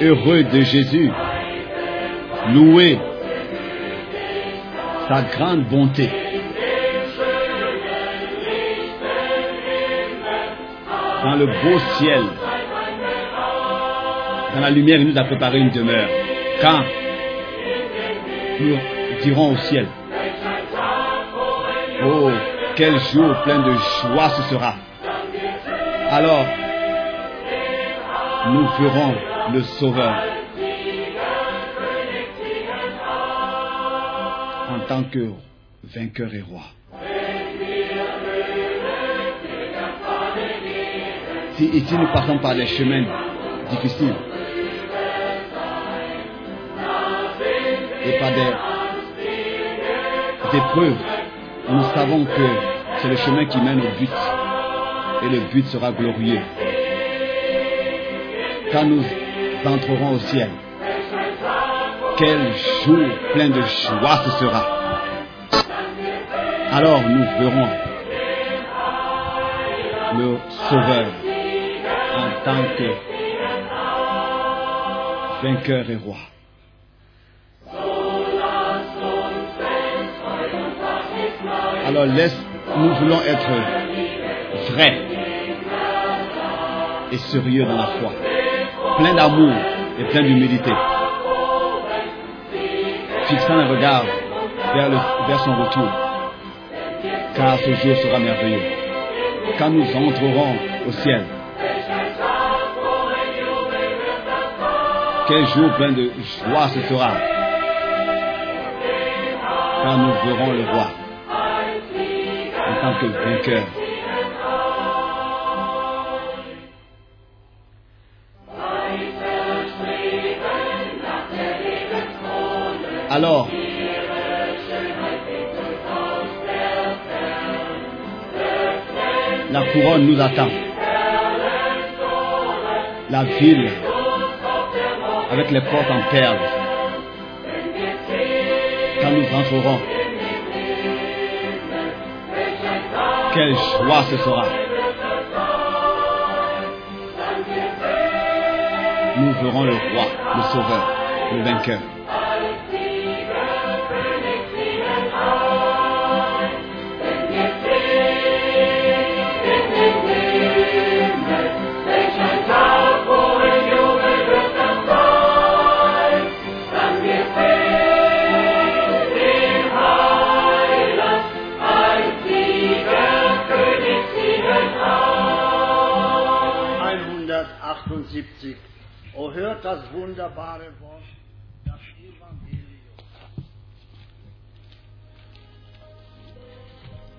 Heureux de Jésus. Louez sa grande bonté. Dans le beau ciel, dans la lumière, il nous a préparé une demeure. Quand nous dirons au ciel, oh, quel jour plein de joie ce sera. Alors, nous verrons le Sauveur en tant que vainqueur et roi. Si ici nous passons par des chemins difficiles et par des épreuves, nous savons que c'est le chemin qui mène au but et le but sera glorieux. Quand nous entrerons au ciel, quel jour plein de joie ce sera. Alors nous verrons le Sauveur en tant que vainqueur et roi. Alors laisse, nous voulons être vrais et sérieux dans la foi, plein d'amour et plein d'humilité, fixant un regard vers, vers son retour, car ce jour sera merveilleux. Quand nous entrerons au ciel, quel jour plein de joie ce sera, quand nous verrons le roi. En tant que vainqueur. Alors, la couronne nous attend. La ville avec les portes en perles. Quand nous entrerons, quelle joie ce sera. Nous verrons le roi, le sauveur, le vainqueur.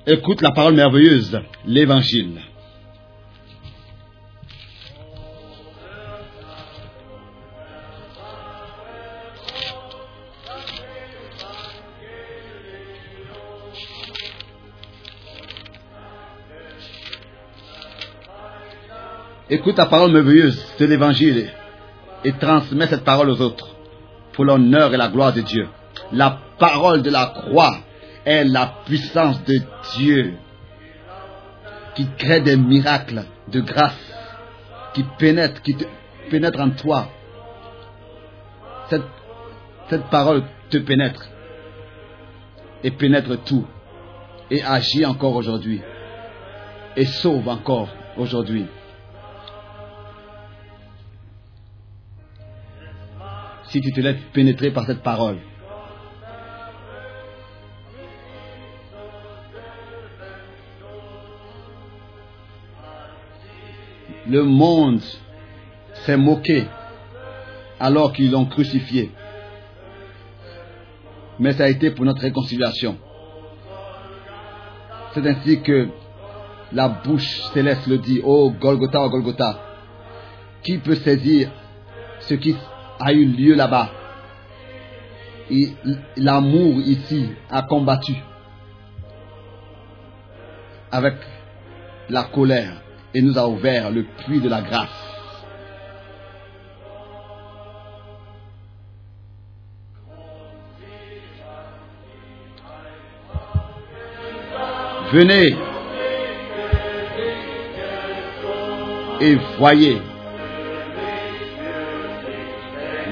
Écoute la parole merveilleuse, l'évangile. Écoute la parole merveilleuse de l'évangile et transmets cette parole aux autres pour l'honneur et la gloire de Dieu. La parole de la croix est la puissance de Dieu qui crée des miracles de grâce, qui pénètre, qui te, pénètre en toi. Cette, cette parole te pénètre et pénètre tout et agit encore aujourd'hui et sauve encore aujourd'hui. Si tu te laisses pénétrer par cette parole, le monde s'est moqué alors qu'ils l'ont crucifié. Mais ça a été pour notre réconciliation. C'est ainsi que la bouche céleste le dit, oh Golgotha, oh Golgotha, qui peut saisir ce qui a eu lieu là-bas? L'amour ici a combattu avec la colère et nous a ouvert le puits de la grâce. Venez et voyez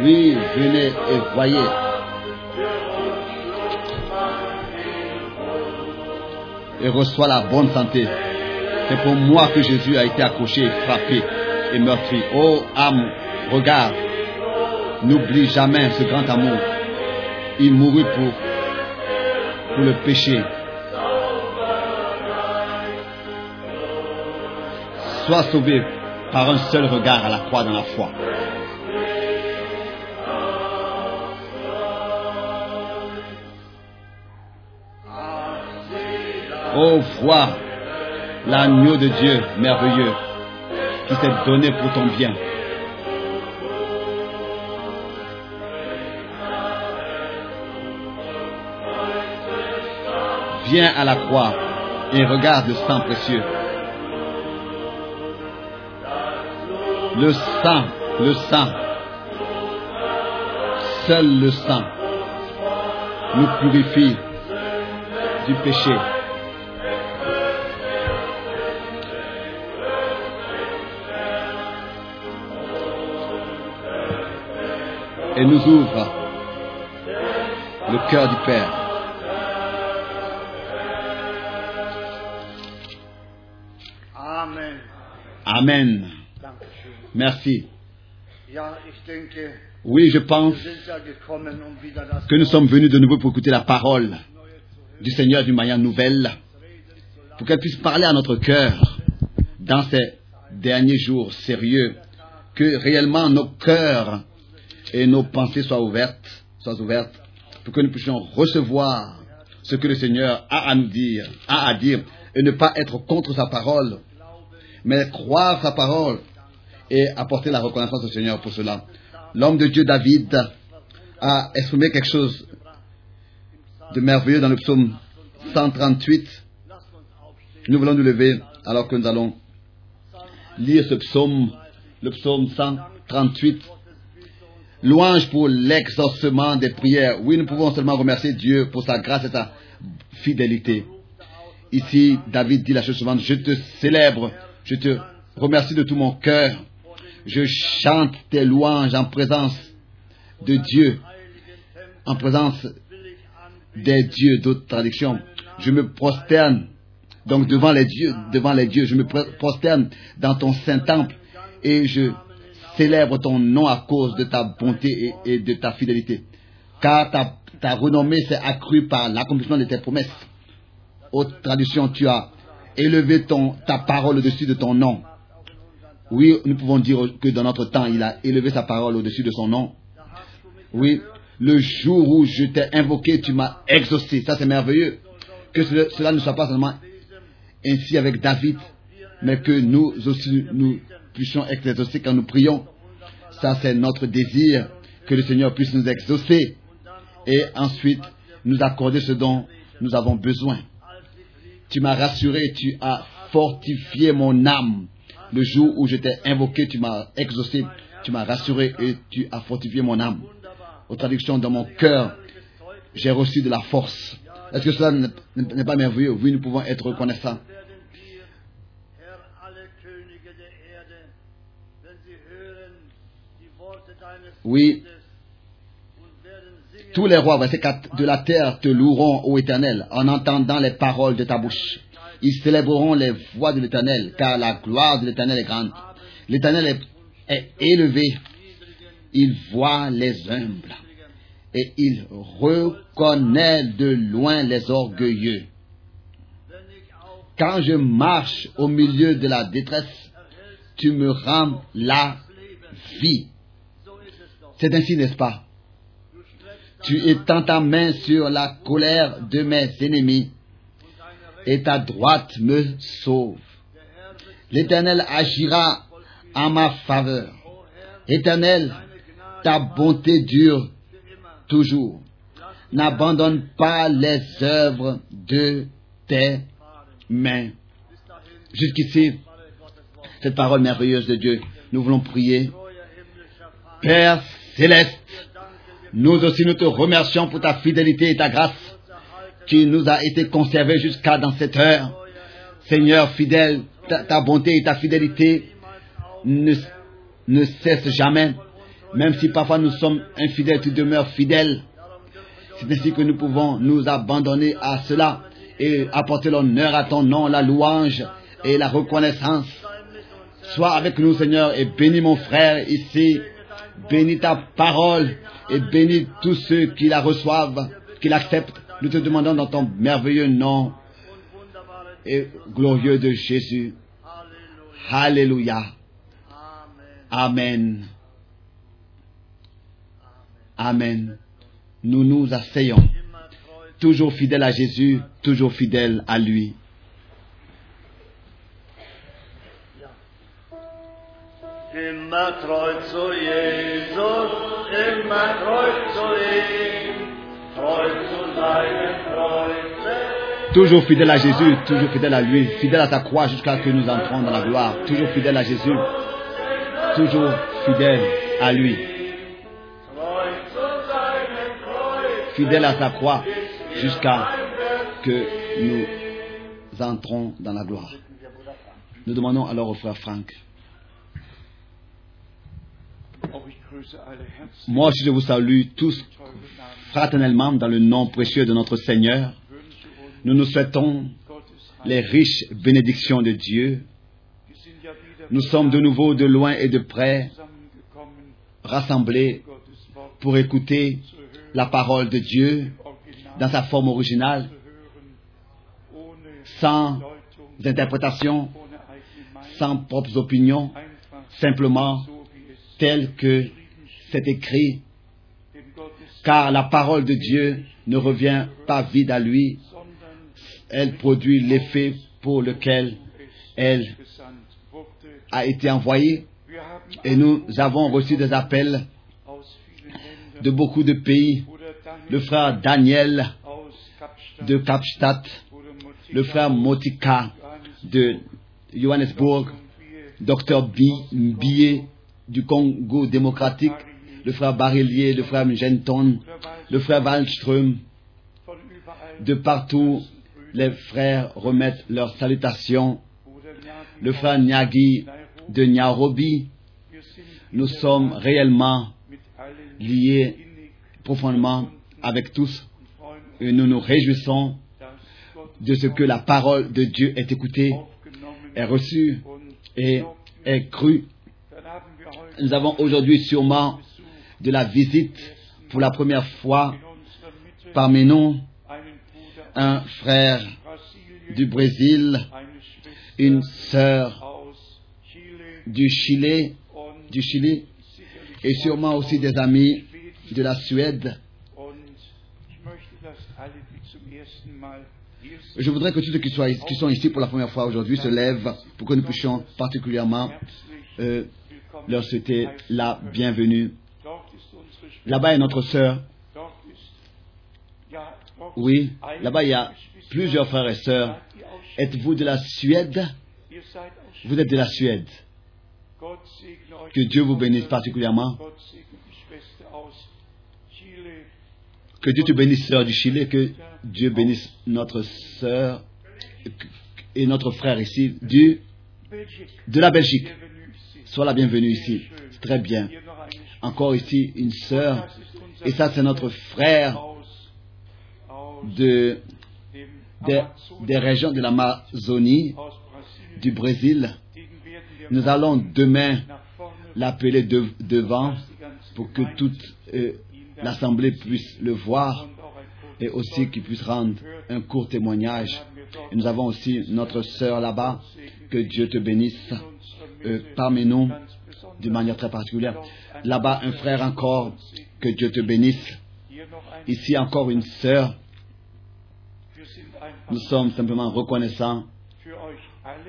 Oui, venez et voyez. Et reçois la bonne santé. C'est pour moi que Jésus a été accroché, frappé et meurtri. Oh âme, regarde. N'oublie jamais ce grand amour. Il mourut pour, pour le péché. Sois sauvé par un seul regard à la croix dans la foi. Oh, vois l'agneau de Dieu merveilleux qui s'est donné pour ton bien. Viens à la croix et regarde le sang précieux. Le sang, le sang, seul le sang nous purifie du péché. Et nous ouvre le cœur du Père. Amen. Amen. Merci. Oui, je pense um que nous sommes venus de nouveau pour écouter la parole du Seigneur d'une manière nouvelle, pour qu'elle puisse parler à notre cœur dans ces derniers jours sérieux, que réellement nos cœurs et nos pensées soient ouvertes, soient ouvertes, pour que nous puissions recevoir ce que le Seigneur a à nous dire, a à dire, et ne pas être contre sa parole, mais croire sa parole et apporter la reconnaissance au Seigneur pour cela. L'homme de Dieu David a exprimé quelque chose de merveilleux dans le psaume 138. Nous voulons nous lever alors que nous allons lire ce psaume, le psaume 138. Louange pour l'exaucement des prières. Oui, nous pouvons seulement remercier Dieu pour sa grâce et sa fidélité. Ici, David dit la chose suivante, je te célèbre, je te remercie de tout mon cœur. Je chante tes louanges en présence de Dieu, en présence des dieux d'autres traductions. Je me prosterne donc devant les dieux, devant les dieux, je me prosterne dans ton saint temple et je célèbre ton nom à cause de ta bonté et, de ta fidélité. Car ta, renommée s'est accrue par l'accomplissement de tes promesses. Autre traduction, tu as élevé ton, ta parole au-dessus de ton nom. Oui, nous pouvons dire que dans notre temps, il a élevé sa parole au-dessus de son nom. Oui, le jour où je t'ai invoqué, tu m'as exaucé. Ça, c'est merveilleux. Que cela ne soit pas seulement ainsi avec David, mais que nous aussi, nous puissions exaucés quand nous prions. Ça, c'est notre désir, que le Seigneur puisse nous exaucer et ensuite nous accorder ce dont nous avons besoin. Tu m'as rassuré, tu as fortifié mon âme. Le jour où je t'ai invoqué, tu m'as exaucé, tu m'as rassuré et tu as fortifié mon âme. Aux traductions, dans mon cœur, j'ai reçu de la force. Est-ce que cela n'est pas merveilleux? Oui, nous pouvons être reconnaissants. Oui, tous les rois, verset 4, de la terre te loueront, ô Éternel, en entendant les paroles de ta bouche. Ils célébreront les voix de l'Éternel, car la gloire de l'Éternel est grande. L'Éternel est, élevé. Il voit les humbles. Et il reconnaît de loin les orgueilleux. Quand je marche au milieu de la détresse, tu me rends la vie. C'est ainsi, n'est-ce pas? Tu étends ta main sur la colère de mes ennemis et ta droite me sauve. L'Éternel agira en ma faveur. Éternel, ta bonté dure toujours. N'abandonne pas les œuvres de tes mains. Jusqu'ici, cette parole merveilleuse de Dieu, nous voulons prier. Père céleste, nous aussi nous te remercions pour ta fidélité et ta grâce qui nous a été conservée jusqu'à dans cette heure. Seigneur fidèle, ta, bonté et ta fidélité ne, ne cessent jamais Même si parfois nous sommes infidèles, tu demeures fidèle. C'est ainsi que nous pouvons nous abandonner à cela et apporter l'honneur à ton nom, la louange et la reconnaissance. Sois avec nous, Seigneur, et bénis mon frère ici. Bénis ta parole et bénis tous ceux qui la reçoivent, qui l'acceptent. Nous te demandons dans ton merveilleux nom et glorieux de Jésus. Alléluia. Amen. Amen. Nous nous asseyons. Toujours fidèles à Jésus, toujours fidèles à lui. Immer treu zu Jesus, immer treu zu ihm, treu zu seinem Kreuze. Toujours fidèle à Jésus, toujours fidèle à lui, fidèle à ta croix jusqu'à ce que nous entrons dans la gloire. Toujours fidèle à Jésus, toujours fidèle à lui, fidèle à sa croix jusqu'à que nous entrons dans la gloire. Nous demandons alors au frère Franck. Moi aussi je vous salue tous fraternellement dans le nom précieux de notre Seigneur. Nous nous souhaitons les riches bénédictions de Dieu. Nous sommes de nouveau de loin et de près rassemblés pour écouter la parole de Dieu dans sa forme originale, sans interprétation, sans propres opinions, simplement tel que c'est écrit, car la parole de Dieu ne revient pas vide à lui, elle produit l'effet pour lequel elle a été envoyée. Et nous avons reçu des appels de beaucoup de pays. Le frère Daniel de Kapstadt, le frère Motika de Johannesburg, docteur Billet du Congo démocratique, le frère Barillier, le frère Genton, le frère Wallström, de partout, les frères remettent leurs salutations. Le frère Nyagi de Nairobi, nous sommes réellement liés profondément avec tous et nous nous réjouissons de ce que la parole de Dieu est écoutée, est reçue et est crue. Nous avons aujourd'hui sûrement de la visite pour la première fois parmi nous un frère du Brésil, une sœur du Chili, du Chili et sûrement aussi des amis de la Suède. Je voudrais que tous ceux qui, sont ici pour la première fois aujourd'hui se lèvent pour que nous puissions particulièrement euh, leur souhaiter la bienvenue. Là-bas est notre sœur. Oui, là-bas il y a plusieurs frères et sœurs. Êtes-vous de la Suède? Vous êtes de la Suède. Que Dieu vous bénisse particulièrement. Que Dieu te bénisse, sœur du Chili, que Dieu bénisse notre sœur et notre frère ici de la Belgique. Sois la bienvenue ici. Très bien. Encore ici une sœur. Et ça, c'est notre frère des, régions de l'Amazonie, du Brésil. Nous allons demain l'appeler de- devant pour que toute euh, l'Assemblée puisse le voir et aussi qu'il puisse rendre un court témoignage. nous avons aussi notre sœur là-bas. Que Dieu te bénisse euh, parmi nous d'une manière très particulière. Là-bas, un frère encore. Que Dieu te bénisse. Ici encore une sœur. Nous sommes simplement reconnaissants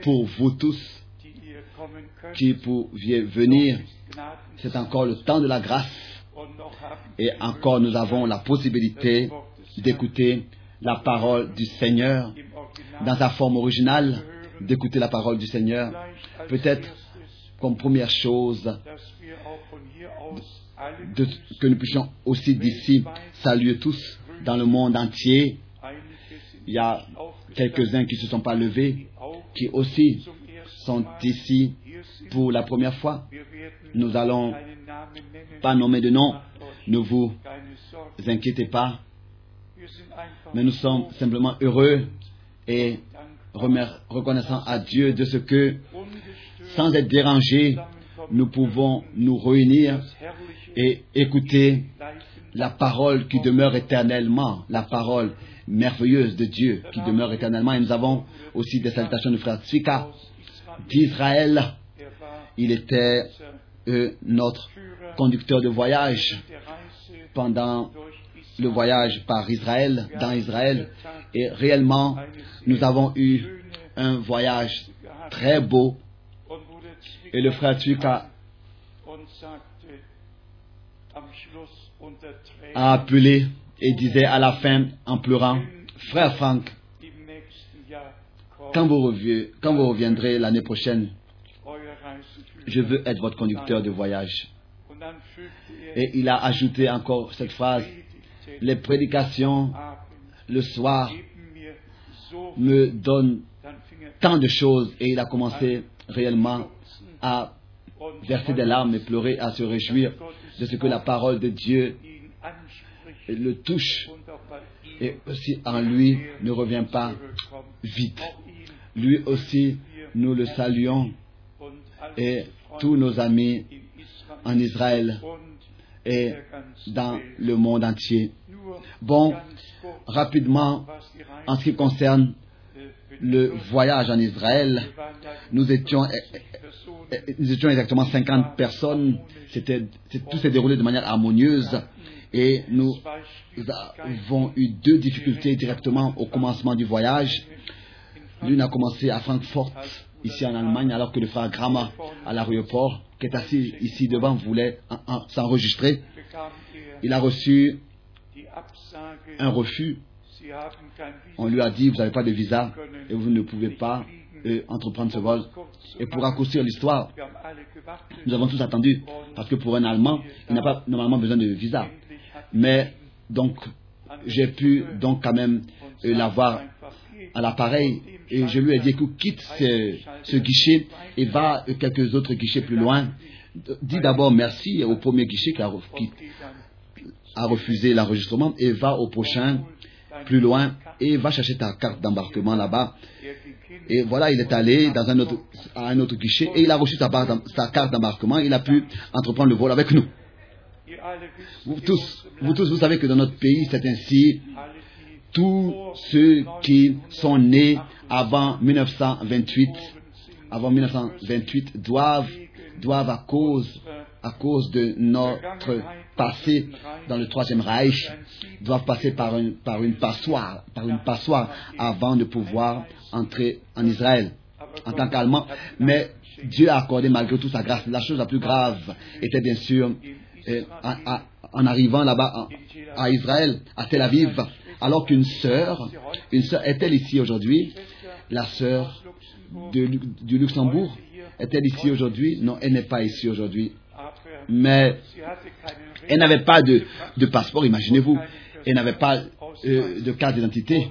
pour vous tous qui pouviez venir. C'est encore le temps de la grâce et encore nous avons la possibilité d'écouter la parole du Seigneur dans sa forme originale, d'écouter la parole du Seigneur. Peut-être comme première chose que nous puissions aussi d'ici saluer tous dans le monde entier. Il y a quelques-uns qui ne se sont pas levés, qui aussi sont ici pour la première fois. Nous allons pas nommé de nom. Ne vous inquiétez pas, mais nous sommes simplement heureux et reconnaissants à Dieu de ce que, sans être dérangés, nous pouvons nous réunir et écouter la parole qui demeure éternellement, la parole merveilleuse de Dieu qui demeure éternellement. Et nous avons aussi des salutations de frère Tzvika d'Israël. Il était notre conducteur de voyage pendant le voyage par Israël, dans Israël. Et réellement, nous avons eu un voyage très beau. Et le frère Tränen, a appelé et disait à la fin en pleurant, Frère Franck, quand vous, reviez- quand vous reviendrez l'année prochaine, je veux être votre conducteur de voyage. Er, Et il a ajouté encore cette phrase, les prédications le soir me donnent er tant de choses. Et il a commencé réellement à verser des larmes et pleurer, à se réjouir de ce que la parole de Dieu le touche et aussi en lui ne revient pas vite. Lui aussi, nous le saluons et tous nos amis en Israël et dans le monde entier. Bon, rapidement, en ce qui concerne le voyage en Israël, nous étions, 50 Personen, eh, nous étions exactement 50 personnes. Tout s'est déroulé de manière harmonieuse et nous avons eu deux difficultés directement au commencement du voyage. L'une a commencé à Francfort, ici en Allemagne, alors que le frère Grama, à l'aéroport, qui est assis ici devant, voulait en- en- s'enregistrer. er Il a reçu un refus. On lui a dit, vous n'avez pas de visa et vous ne pouvez pas euh, entreprendre ce vol. Et pour raccourcir l'histoire, nous avons tous attendu, parce que pour un Allemand, il n'a pas normalement besoin de visa. Mais donc, j'ai pu donc quand même euh, l'avoir à l'appareil et je lui ai dit, écoute, quitte ce, guichet et va à quelques autres guichets plus loin. Dis d'abord merci au premier guichet qui a, refusé l'enregistrement et va au prochain plus loin et va chercher ta carte d'embarquement là-bas. Et voilà, il est allé dans un autre, à un autre guichet et il a reçu sa, carte d'embarquement. Il a pu entreprendre le vol avec nous. Vous tous, vous tous, vous savez que dans notre pays, c'est ainsi. Tous ceux qui sont nés avant 1928, geboren sind, avant 1928, doivent, doivent à cause, à cause de notre passé dans le Troisième Reich, doivent passer par une, par une passoire, par une passoire avant de pouvoir entrer en Israël en tant qu'Allemand. Mais Dieu a accordé malgré tout sa grâce. La chose la plus grave était bien sûr euh, en, en- arrivant là-bas à Israël, à Tel Aviv, alors qu'une sœur, une sœur est-elle ici aujourd'hui? La sœur du Luxembourg est-elle ici aujourd'hui? Non, elle n'est pas ici aujourd'hui. Mais elle n'avait pas de, de passeport, imaginez-vous. Elle n'avait pas euh, de carte d'identité.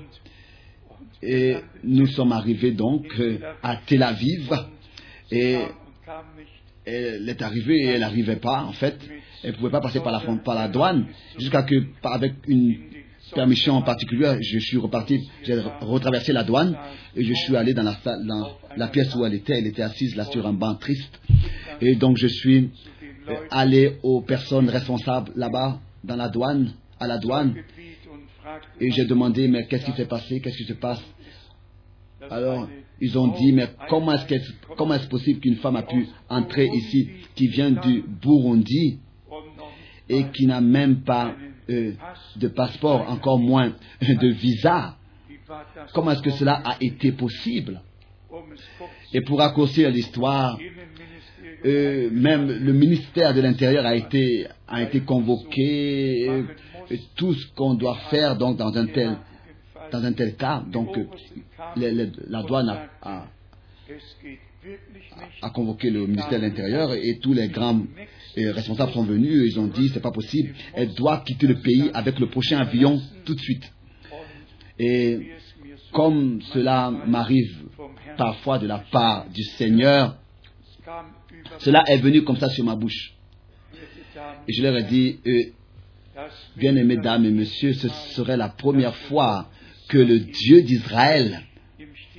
Et nous sommes arrivés donc euh, à Tel Aviv. Et elle est arrivée et elle n'arrivait pas, en fait. Elle ne pouvait pas passer par la, par la douane. Jusqu'à que, avec une permission en particulier, je suis reparti, j'ai retraversé la douane et je suis allé dans la, salle, dans la pièce où elle était. Elle était assise là sur un banc triste. Et donc je suis allé aux personnes responsables là-bas, dans la douane, à la douane. Et j'ai demandé, mais qu'est-ce qui s'est passé? Qu'est-ce qui se passe? Alors, ils ont dit, mais comment est-ce comment est-ce possible qu'une femme a pu entrer ici, qui vient du Burundi et qui n'a même pas euh, de passeport, encore moins de visa. Comment est-ce que cela a été possible? Et pour raccourcir l'histoire, euh, même le ministère de l'Intérieur a été, a été convoqué, euh, tout ce qu'on doit faire donc dans un tel, dans un tel cas. Donc, la douane a, a- convoqué le ministère de l'Intérieur et tous les grands euh, responsables sont venus ils ont dit c'est pas possible, elle doit quitter le pays avec le prochain avion tout de suite. Et comme cela m'arrive parfois de la part du Seigneur, cela est venu comme ça sur ma bouche. Et je leur ai dit, euh, bien-aimées dames et messieurs, ce serait la première fois que le Dieu d'Israël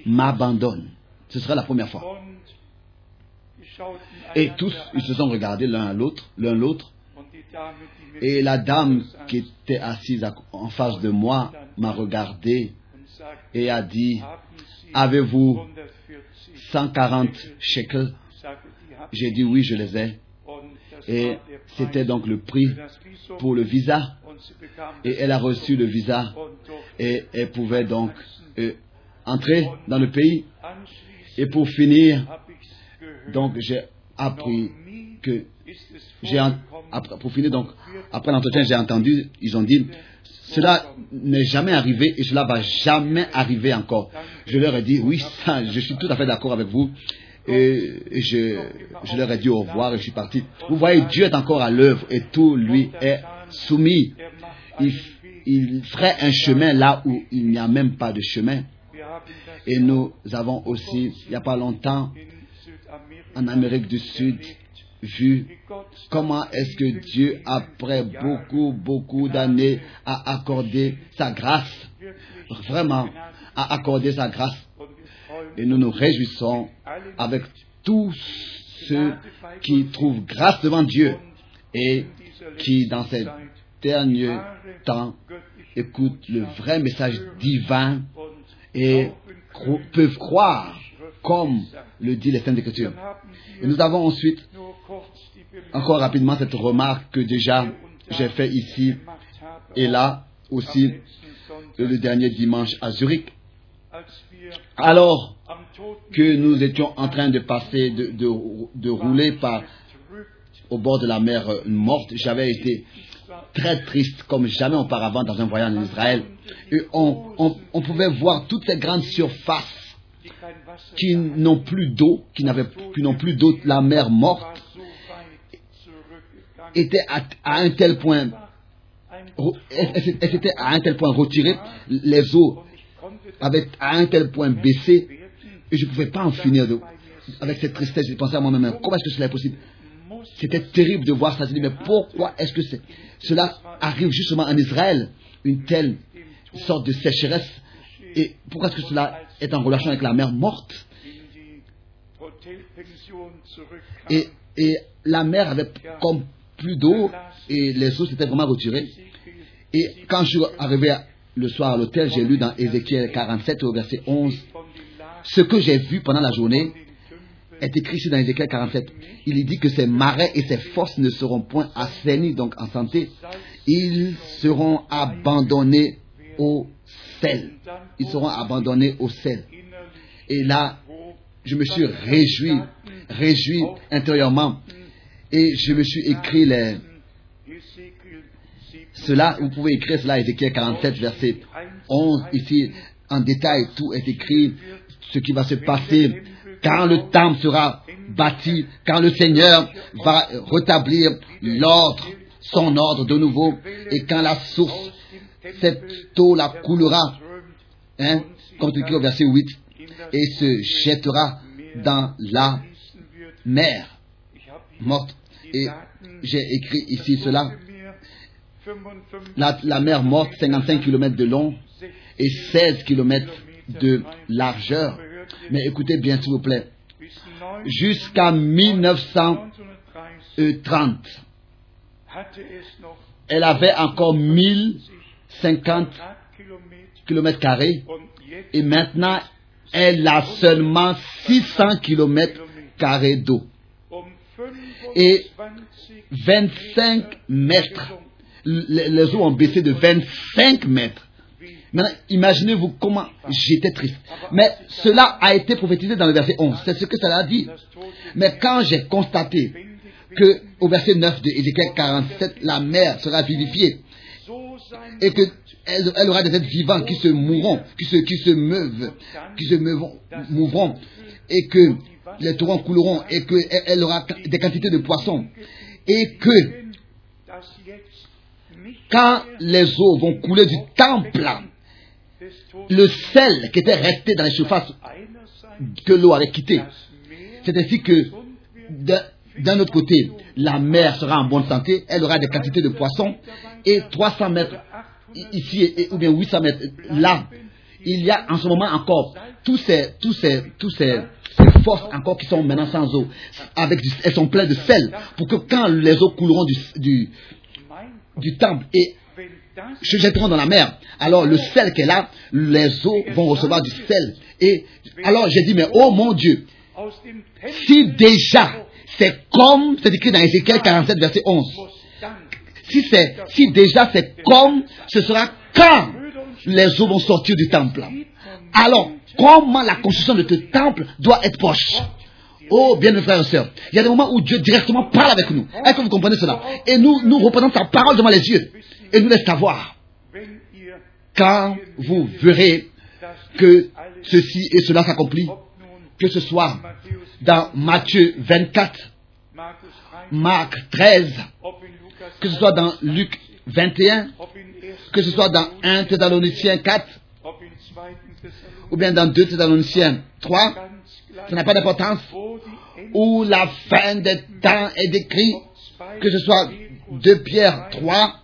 m'abandonne. Ce serait la première fois. Et tous, ils se sont regardés l'un à l'autre, l'un l'autre. Et la dame qui était assise en face de moi m'a regardé et a dit, avez-vous 140 shekels J'ai dit oui, je les ai. Et c'était donc le prix pour le visa. Et elle a reçu le visa et elle pouvait donc euh, entrer dans le pays. Et pour finir, donc j'ai appris que pour finir donc après l'entretien j'ai entendu ils ont dit cela n'est jamais arrivé et cela va jamais arriver encore. Je leur ai dit oui ça je suis tout à fait d'accord avec vous et je, leur ai dit au revoir et je suis parti. Vous voyez Dieu est encore à l'œuvre et tout lui est soumis. Il, il ferait un chemin là où il n'y a même pas de chemin. Et nous avons aussi, il n'y a pas longtemps, en Amérique du Sud, vu comment est-ce que Dieu, après beaucoup, beaucoup d'années, a accordé sa grâce, vraiment, a accordé sa grâce. Et nous nous réjouissons avec tous ceux qui trouvent grâce devant Dieu et qui, dans ces derniers temps, écoutent le vrai message divin et peuvent croire comme le dit les Saintes Écritures. Et nous avons ensuite encore rapidement cette remarque que déjà j'ai fait ici et là aussi le dernier dimanche à Zurich. Alors que nous étions en train de passer, de, de, rouler par, au bord de la mer euh, morte, j'avais été très triste comme jamais auparavant dans un voyage en Israël. Et on, on, pouvait voir toutes ces grandes surfaces qui n'ont plus d'eau, qui n'avaient, qui n'ont plus d'eau, la mer morte était à, un tel point, s'était à un tel point retirée, les eaux avaient à un tel point baissé, et je ne pouvais pas en finir avec cette tristesse. Je pensais à moi-même, comment est-ce que cela est possible? C'était terrible de voir ça. Je mais pourquoi est-ce que cela arrive justement en Israël, une telle sorte de sécheresse Et pourquoi est-ce que cela est en relation avec la mer morte? Et, et la mer avait comme plus d'eau et les eaux s'étaient vraiment retirées. Et quand je suis arrivé le soir à l'hôtel, j'ai lu dans Ézéchiel 47 au verset 11, ce que j'ai vu pendant la journée est écrit ici dans Ézéchiel 47. Il dit que ces marais et ces fosses ne seront point assainis, donc en santé. Ils seront abandonnés au sel. Ils seront abandonnés au sel. Et là, je me suis réjoui, réjoui intérieurement. Et je me suis écrit les, cela, vous pouvez écrire cela, Ézéchiel 47, verset 11, ici, en détail, tout est écrit, ce qui va se passer quand le temple sera bâti, quand le Seigneur va rétablir l'ordre, son ordre de nouveau, et quand la source, cette eau la coulera, comme c'est écrit au verset 8, et se jettera dans la mer morte. Et j'ai écrit ici cela. La, la mer morte, 55 km de long et 16 km de largeur. Mais écoutez bien, s'il vous plaît. Jusqu'à 1930, elle avait encore 1050 km et maintenant elle a seulement 600 km d'eau et 25 mètres. Les eaux ont baissé de 25 mètres. Maintenant, imaginez-vous comment j'étais triste. Mais cela a été prophétisé dans le verset 11. C'est ce que ça a dit. Mais quand j'ai constaté que au verset 9 de Ézéchiel 47, la mer sera vivifiée et que elle, elle aura des êtres vivants qui se mourront, qui se, qui se meuvent, qui se meuvront, mouvront, et que les torrents couleront, et qu'elle elle aura des quantités de poissons, et que quand les eaux vont couler du temple, le sel qui était resté dans les surfaces que l'eau avait quitté, c'est ainsi que d'un autre côté, la mer sera en bonne santé, elle aura des quantités de poissons, et 300 mètres ici, ou bien 800 mètres là, il y a en ce moment encore tous ces, tous ces, tous ces, ces forces encore qui sont maintenant sans eau, avec elles sont pleines de sel, pour que quand les eaux couleront du, temple et se jetteront dans la mer. Alors le sel qu'elle a, les eaux vont recevoir du sel. Et alors j'ai dit, mais oh mon Dieu, si déjà c'est comme, c'est écrit dans Ézéchiel 47, verset 11, muss dann si c'est, si déjà c'est comme, ce sera quand les eaux vont sortir du temple. Alors, comment la construction de ce temple doit être proche? Oh, bien frères et sœurs, il y a des moments où Dieu directement parle avec nous. Est-ce que vous comprenez cela? Et nous, nous reprenons sa parole devant les yeux et nous laisse savoir. Quand vous verrez que ceci et cela s'accomplit, que ce soit dans Matthieu 24, Markus 3 Marc 13, ob in Lukas que ce soit dans Luc 21, ob in 1 que ce soit dans 1 Thessaloniciens 4, ob in 2 Thessalonicher ou bien dans 2 Thessaloniciens 3, ganz ça n'a pas d'importance, où la fin des temps est décrite, que ce soit 2 Pierre 3,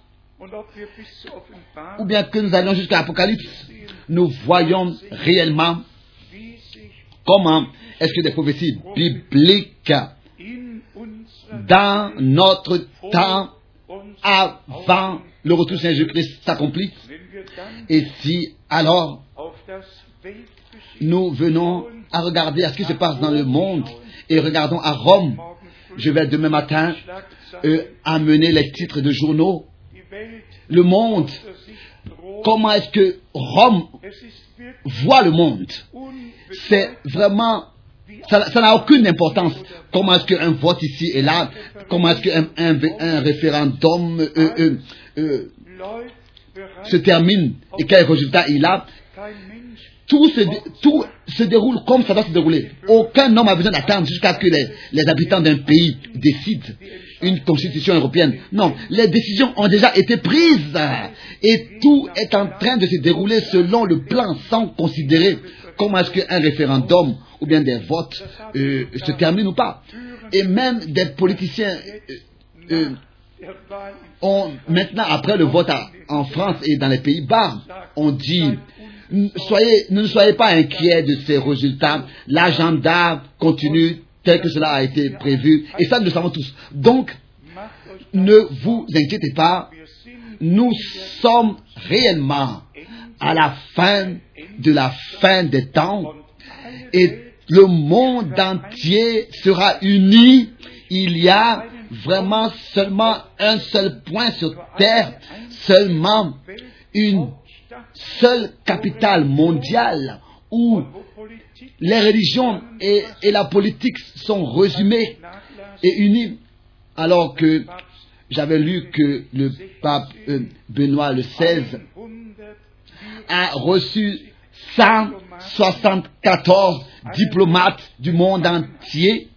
ou bien que nous allions jusqu'à l'Apocalypse, nous voyons réellement comment est-ce que des prophéties bibliques dans notre temps avant le retour de Saint Jésus-Christ s'accomplit. wenn wir dann Et si alors nous venons à regarder à ce qui se passe dans le monde et regardons à Rome, je vais demain matin euh, amener les titres de journaux. Le monde, comment est-ce que Rome voit le monde? C'est vraiment, ça n'a aucune importance. Comment est-ce qu'un vote ici et là, comment est-ce qu'un un, référendum euh, euh, euh, se termine et quel résultat il a, tout se, tout se déroule comme ça doit se dérouler. Aucun homme a besoin d'attendre jusqu'à que les, les habitants d'un pays décident une constitution européenne. Non, les décisions ont déjà été prises et tout est en train de se dérouler selon le plan sans considérer comment est-ce qu'un référendum ou bien des votes euh, se terminent ou pas. Et même des politiciens euh, euh, der Wahl in on, maintenant, après le vote en France et dans les Pays-Bas, on dit, soyez, ne soyez pas inquiets de ces résultats. L'agenda continue tel que cela a été prévu. Et ça, nous le savons tous. Donc, ne vous inquiétez pas. Nous sommes réellement à la fin de la fin des temps. Et le monde entier sera uni. Il y a vraiment seulement un seul point sur terre, seulement une seule capitale mondiale où les religions et, la politique sont résumées et unies. Alors que j'avais lu que le pape euh, Benoît le XVI 104 a reçu 174 diplomates du monde entier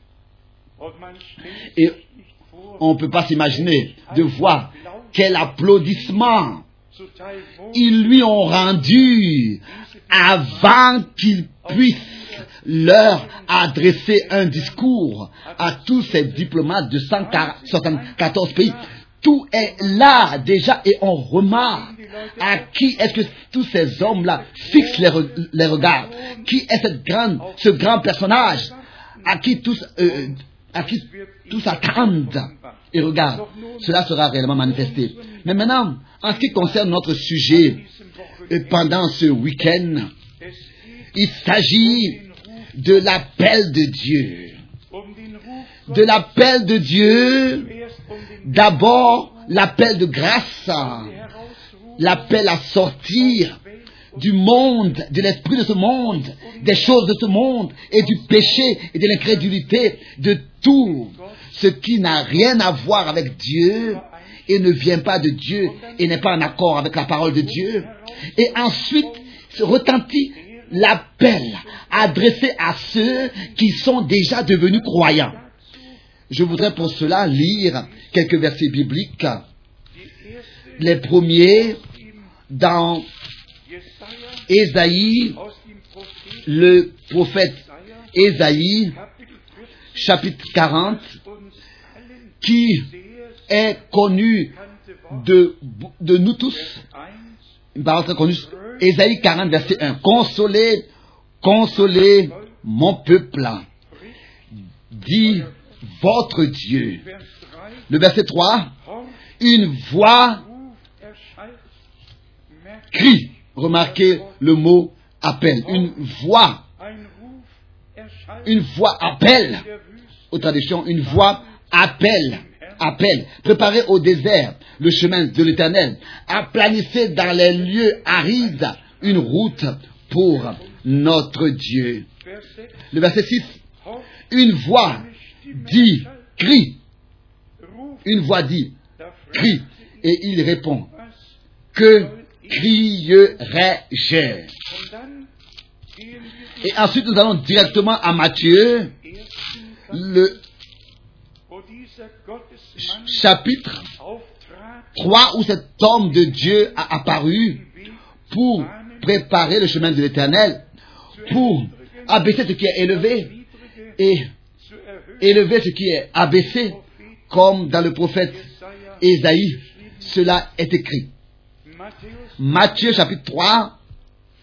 et on ne peut pas s'imaginer de voir quel applaudissement ils lui ont rendu avant qu'il puisse leur adresser un discours à tous ces diplomates de 174 pays. Tout est là déjà et on remarque à qui est-ce que tous ces hommes-là fixent les, re- les regards. Qui est cette grande, ce grand personnage à qui tous, euh, à qui tous attendent et regardent? Cela sera réellement manifesté. Mais maintenant, en ce qui concerne notre sujet, euh, pendant ce week-end, il s'agit de l'appel de Dieu. De l'appel de Dieu, d'abord l'appel de grâce, l'appel à sortir du monde, de l'esprit de ce monde, des choses de ce monde, et du péché et de l'incrédulité, de tout ce qui n'a rien à voir avec Dieu et ne vient pas de Dieu et n'est pas en accord avec la parole de Dieu. Et ensuite, retentit l'appel adressé à ceux qui sont déjà devenus croyants. Je voudrais pour cela lire quelques versets bibliques. Les premiers dans Ésaïe, le prophète Ésaïe, Kapitel 40 chapitre 40, uns allen qui est connu de, nous tous. 1. Une parole. Ésaïe 40, verset 1. Consolez, consolez mon peuple, dit votre Dieu. Vers 3. Le verset 3. Horch, Une voix crie. Remarquez le mot appel. Une voix, une voix appelle. Aux traductions, une voix appelle. Appelle. Préparez au désert le chemin de l'éternel. Aplanissez dans les lieux arides une route pour notre Dieu. Vers 6. Le verset 6. Horch, Une voix dit, crie. Une voix dit, crie. Et il répond, que crierai-je? Et ensuite, nous allons directement à Matthieu, le chapitre auftrat, 3, où cet homme de Dieu a apparu pour préparer le chemin de l'éternel, pour abaisser ce qui est élevé et élever ce qui est abaissé, comme dans le prophète Ésaïe, cela est écrit. Matthieu chapitre 3,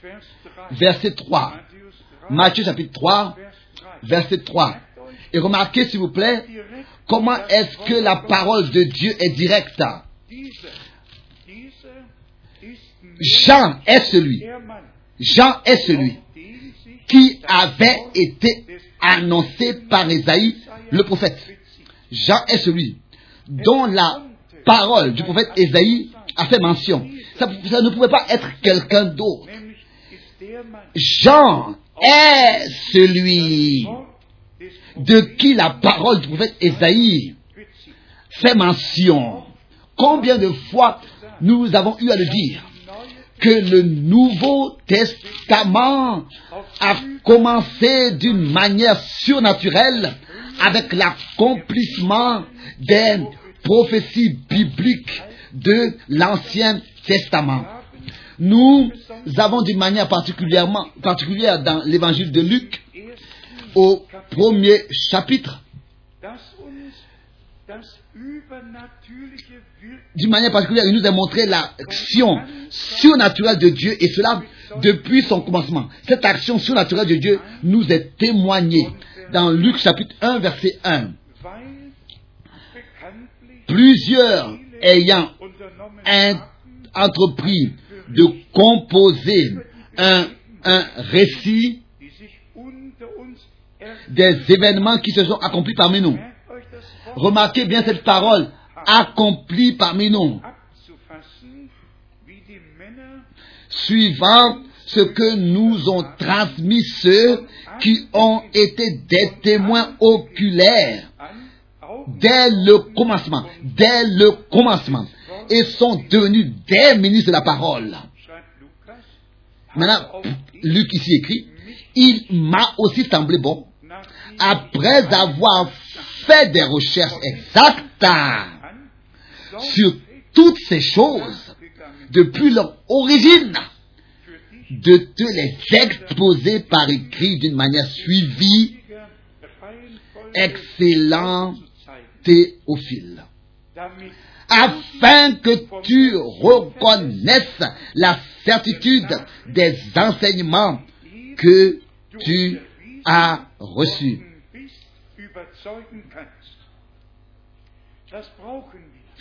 Vers 3. verset 3. Matthäus 3, Matthieu chapitre 3, Vers 3. verset 3. Et remarquez, s'il vous plaît, comment est-ce que la parole de Dieu est directe? Jean est celui, Jean est celui qui avait été annoncé par Ésaïe, le prophète. Jean est celui dont la parole du prophète Ésaïe a fait mention. Ça, ça ne pouvait pas être quelqu'un d'autre. Jean est celui de qui la parole du prophète bezieht. fait mention. Combien de fois nous avons eu à le dire que le Nouveau Testament a commencé d'une manière surnaturelle avec l'accomplissement des prophéties bibliques de l'Ancien Testament. Nous avons d'une manière particulièrement particulière dans l'évangile de Luc au premier chapitre, d'une manière particulière, il nous a montré l'action surnaturelle de Dieu et cela depuis son commencement. Cette action surnaturelle de Dieu nous est témoignée dans Luc chapitre 1 verset 1. weil bekanntlich Plusieurs ayant entrepris de composer un, un récit des événements qui se sont accomplis parmi nous. Remarquez bien cette parole accomplie parmi nous, suivant ce que nous ont transmis ceux qui ont été des témoins oculaires dès le commencement, dès le commencement, et sont devenus des ministres de la parole. Maintenant, Luc ici écrit, il m'a aussi semblé bon, après avoir fait des recherches exactes sur toutes ces choses depuis leur origine, de te les exposer par écrit d'une manière suivie, excellent Théophile, afin que tu reconnaisses la certitude des enseignements que tu as reçus.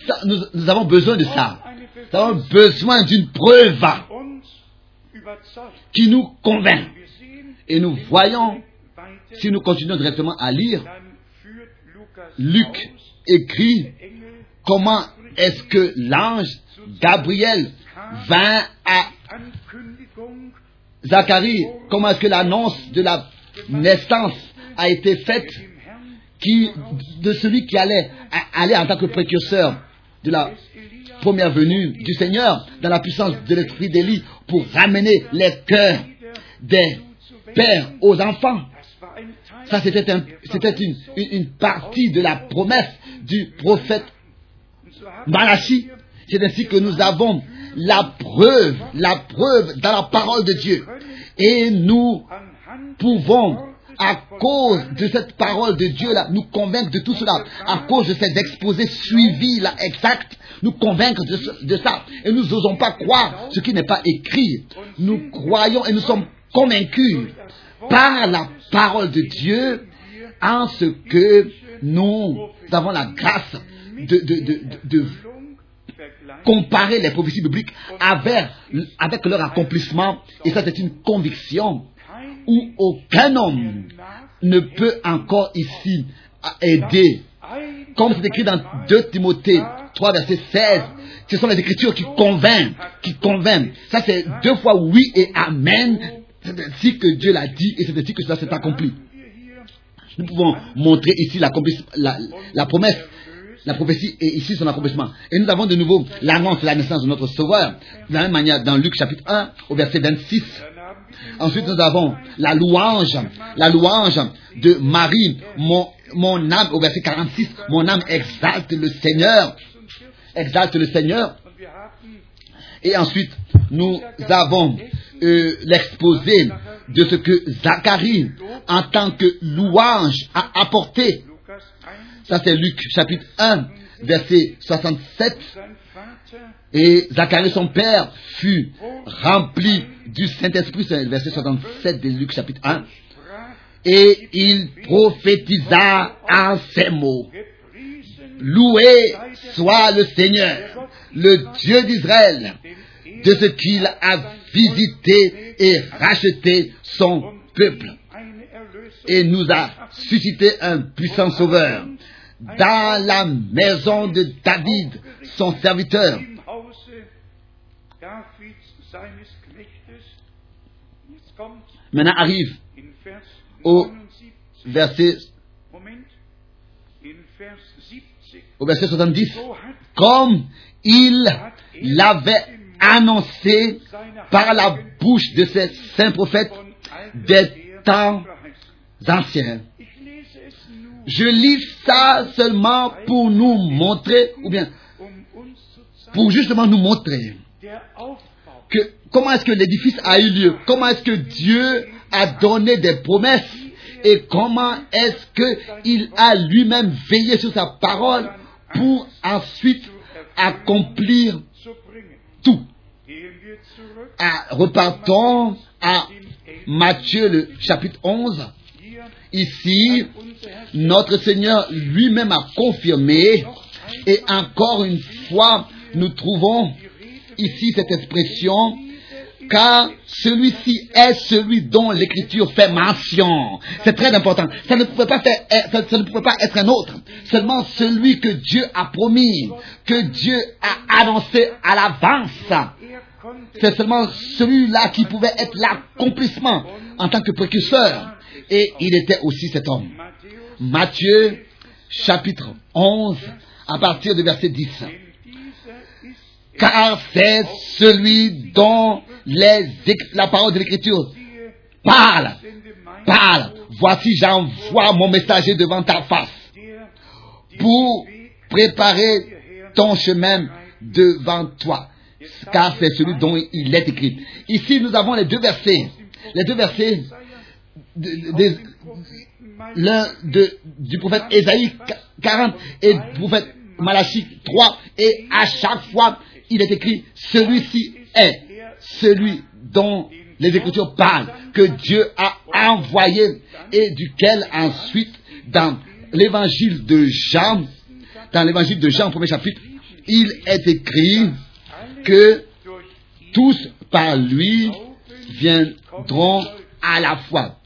Ça, nous, nous avons besoin de ça. Nous avons besoin d'une preuve. Qui nous convainc. Et nous voyons, si nous continuons directement à lire, Luc écrit comment est-ce que l'ange Gabriel vint à Zacharie, comment est-ce que l'annonce de la naissance a été faite? De celui qui allait aller en tant que précurseur de la première venue du Seigneur dans la puissance de l'esprit d'Élie pour ramener les cœurs des pères aux enfants. Ça, c'était un- une, une- partie de la promesse du prophète Malachi. C'est ainsi que nous avons la preuve, la preuve dans la parole de Dieu. Et nous pouvons, à cause de cette parole de Dieu là, nous convaincre de tout cela, à cause de ces exposés suivis là, exacts, nous convaincre de, ça. Et nous n'osons pas croire ce qui n'est pas écrit. Nous croyons et nous sommes convaincus par la parole de Dieu en ce que nous avons la grâce de, de comparer les prophéties bibliques avec, avec leur accomplissement. Et ça, c'est une conviction où aucun homme ne peut encore ici aider. Comme c'est écrit dans 2 Timothée 3, verset 16, ce sont les écritures qui convainquent, qui convainquent. Ça, c'est deux fois oui et amen. C'est ainsi que Dieu l'a dit et c'est ainsi que cela s'est accompli. Nous pouvons montrer ici la, la promesse, la prophétie et ici son accomplissement. Et nous avons de nouveau l'annonce de la naissance de notre Sauveur. De la même manière, dans Luc chapitre 1, au verset 26. Ensuite, nous avons la louange, la louange de Marie, mon, âme, au verset 46, mon âme exalte le Seigneur, exalte le Seigneur. Et ensuite, nous avons euh, l'exposé de ce que Zacharie, en tant que louange, a apporté. Ça, c'est Luc chapitre 1, verset 67. Et Zacharie, son père, fut rempli du Saint-Esprit, c'est le verset 67 de Luc chapitre 1. Et il prophétisa en ces mots. Loué soit le Seigneur, le Dieu d'Israël, de ce qu'il a visité et racheté son peuple et nous a suscité un puissant sauveur dans la maison de David, son serviteur. Maintenant arrive. Au 79, verset, Moment, in Vers 70, au verset 70. so hat Comme il l'avait annoncé par la bouche de ses saints prophètes des temps anciens. Je lis ça seulement pour nous montrer, ou bien um pour justement nous montrer comment est-ce que l'édifice a eu lieu, comment est-ce que Dieu a donné des promesses? Et comment est-ce qu'il a lui-même veillé sur sa parole pour ensuite accomplir tout? Repartons à Matthieu le chapitre 11. hier Ici, notre Seigneur lui-même a confirmé et encore une fois, nous trouvons ici cette expression car celui-ci est celui dont l'écriture fait mention. C'est très important. Ça ne pouvait pas pouvait pas être un autre. Seulement celui que Dieu a promis, que Dieu a annoncé à l'avance. C'est seulement celui-là qui pouvait être l'accomplissement en tant que précurseur. Et il était aussi cet homme. Matthieu chapitre 11 à partir du verset 10. Car c'est celui dont la parole de l'écriture parle, parle. Voici j'envoie mon messager devant ta face pour préparer ton chemin devant toi. Car c'est celui dont il est écrit. Ici nous avons les deux versets. Les deux versets de- de- l'un du prophète Ésaïe 40 et du prophète Malachie 3 et à chaque fois il est écrit celui-ci est celui dont les Écritures parlent que Dieu a envoyé et duquel ensuite dans l'évangile de Jean dans l'évangile de Jean premier chapitre il est écrit que tous par lui viendront à la fois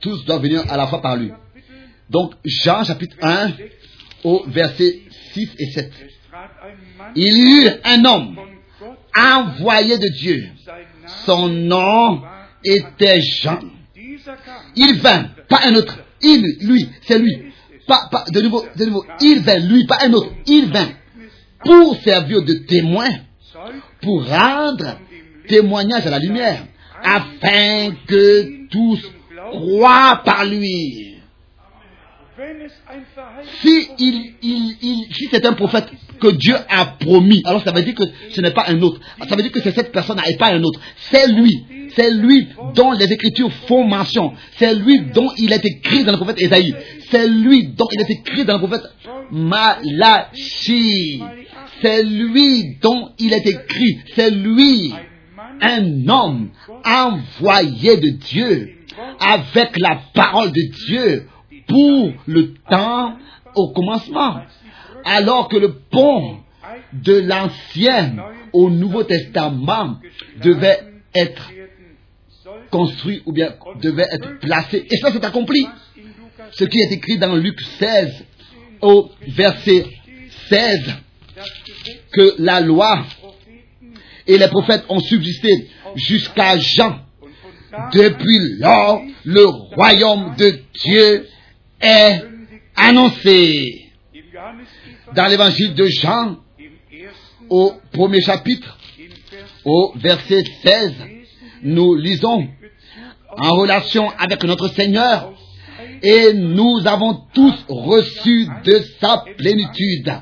tous doivent venir à la fois par lui Donc Jean chapitre 1 au verset 6 et 7. Il y eut un homme envoyé de Dieu. Son nom était Jean. Il vint, pas un autre. Il, lui, c'est lui. Pas, pas, de nouveau, de nouveau. Il vint, lui, pas un autre. Il vint pour servir de témoin, pour rendre témoignage à la lumière, afin que tous croient par lui. Si il, il, il, si c'est un prophète que Dieu a promis. Alors ça veut dire que ce n'est pas un autre. Ça veut dire que c'est cette personne et pas un autre. C'est lui. C'est lui dont les Écritures font mention. C'est lui dont il est écrit dans le prophète Esaïe. C'est lui dont il est écrit dans le prophète Malachi. C'est lui dont il est écrit. C'est lui, un homme envoyé de Dieu, avec la parole de Dieu pour le temps au commencement. Alors que le pont de l'Ancien au Nouveau Testament devait être construit ou bien devait être placé. Et ça s'est accompli. Ce qui est écrit dans Luc 16 au verset 16, que la loi et les prophètes ont subsisté jusqu'à Jean. Depuis lors, le royaume de Dieu est annoncé. Dans l'évangile de Jean, au premier chapitre, au verset 16, nous lisons en relation avec notre Seigneur et nous avons tous reçu de sa plénitude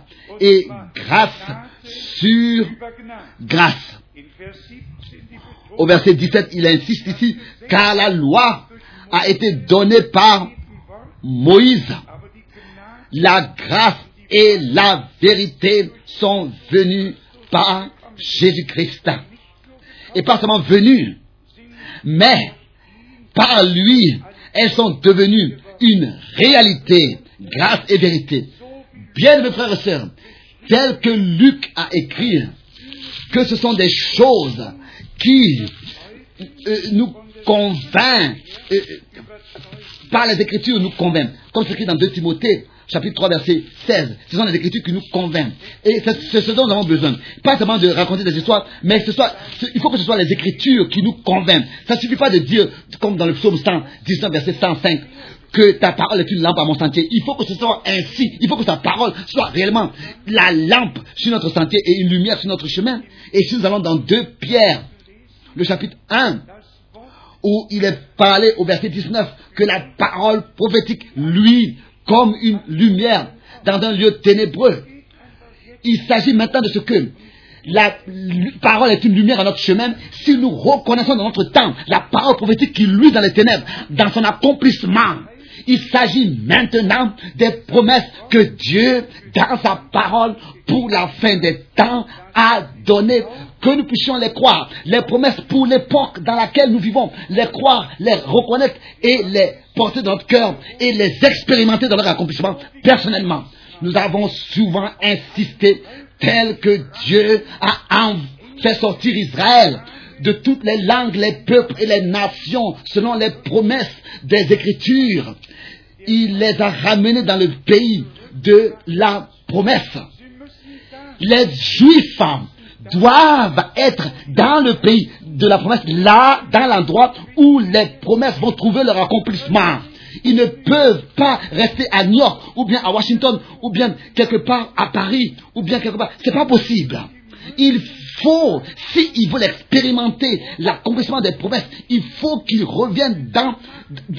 et grâce sur grâce. Au verset 17, il insiste ici, car la loi a été donnée par Moïse. La grâce et la vérité sont venues par Jésus-Christ. Et pas seulement venues, mais par lui, elles sont devenues une réalité, grâce et vérité. Bien, mes frères et sœurs, tel que Luc a écrit, que ce sont des choses qui euh, nous convainquent, euh, par les Écritures nous convainquent, comme c'est écrit dans 2 Timothée, chapitre 3, verset 16. Ce sont les Écritures qui nous convainquent. Et c'est ce dont nous avons besoin. Pas seulement de raconter des histoires, mais il faut que ce soit les Écritures qui nous convainquent. Ça ne suffit pas de dire, comme dans le psaume 119, verset 105, que ta parole est une lampe à mon sentier. Il faut que ce soit ainsi. Il faut que ta parole soit réellement la lampe sur notre sentier et une lumière sur notre chemin. Et si nous allons dans 2 Pierre, le chapitre 1, où il est parlé au verset 19 que la parole prophétique, lui, comme une lumière dans un lieu ténébreux. Il s'agit maintenant de ce que la parole est une lumière à notre chemin si nous reconnaissons dans notre temps la parole prophétique qui luit dans les ténèbres, dans son accomplissement. Il s'agit maintenant des promesses que Dieu, dans sa parole, pour la fin des temps, a données, que nous puissions les croire. Les promesses pour l'époque dans laquelle nous vivons, les croire, les reconnaître et les porter dans notre cœur et les expérimenter dans leur accomplissement personnellement. Nous avons souvent insisté tel que Dieu a fait sortir Israël de toutes les langues, les peuples et les nations, selon les promesses des Écritures. Il les a ramenés dans le pays de la promesse. Les Juifs doivent être dans le pays de la promesse, là, dans l'endroit où les promesses vont trouver leur accomplissement. Ils ne peuvent pas rester à New York, ou bien à Washington, ou bien quelque part à Paris, ou bien quelque part. C'est pas possible. Il faut, s'ils veulent expérimenter l'accomplissement des promesses, il faut qu'ils reviennent dans,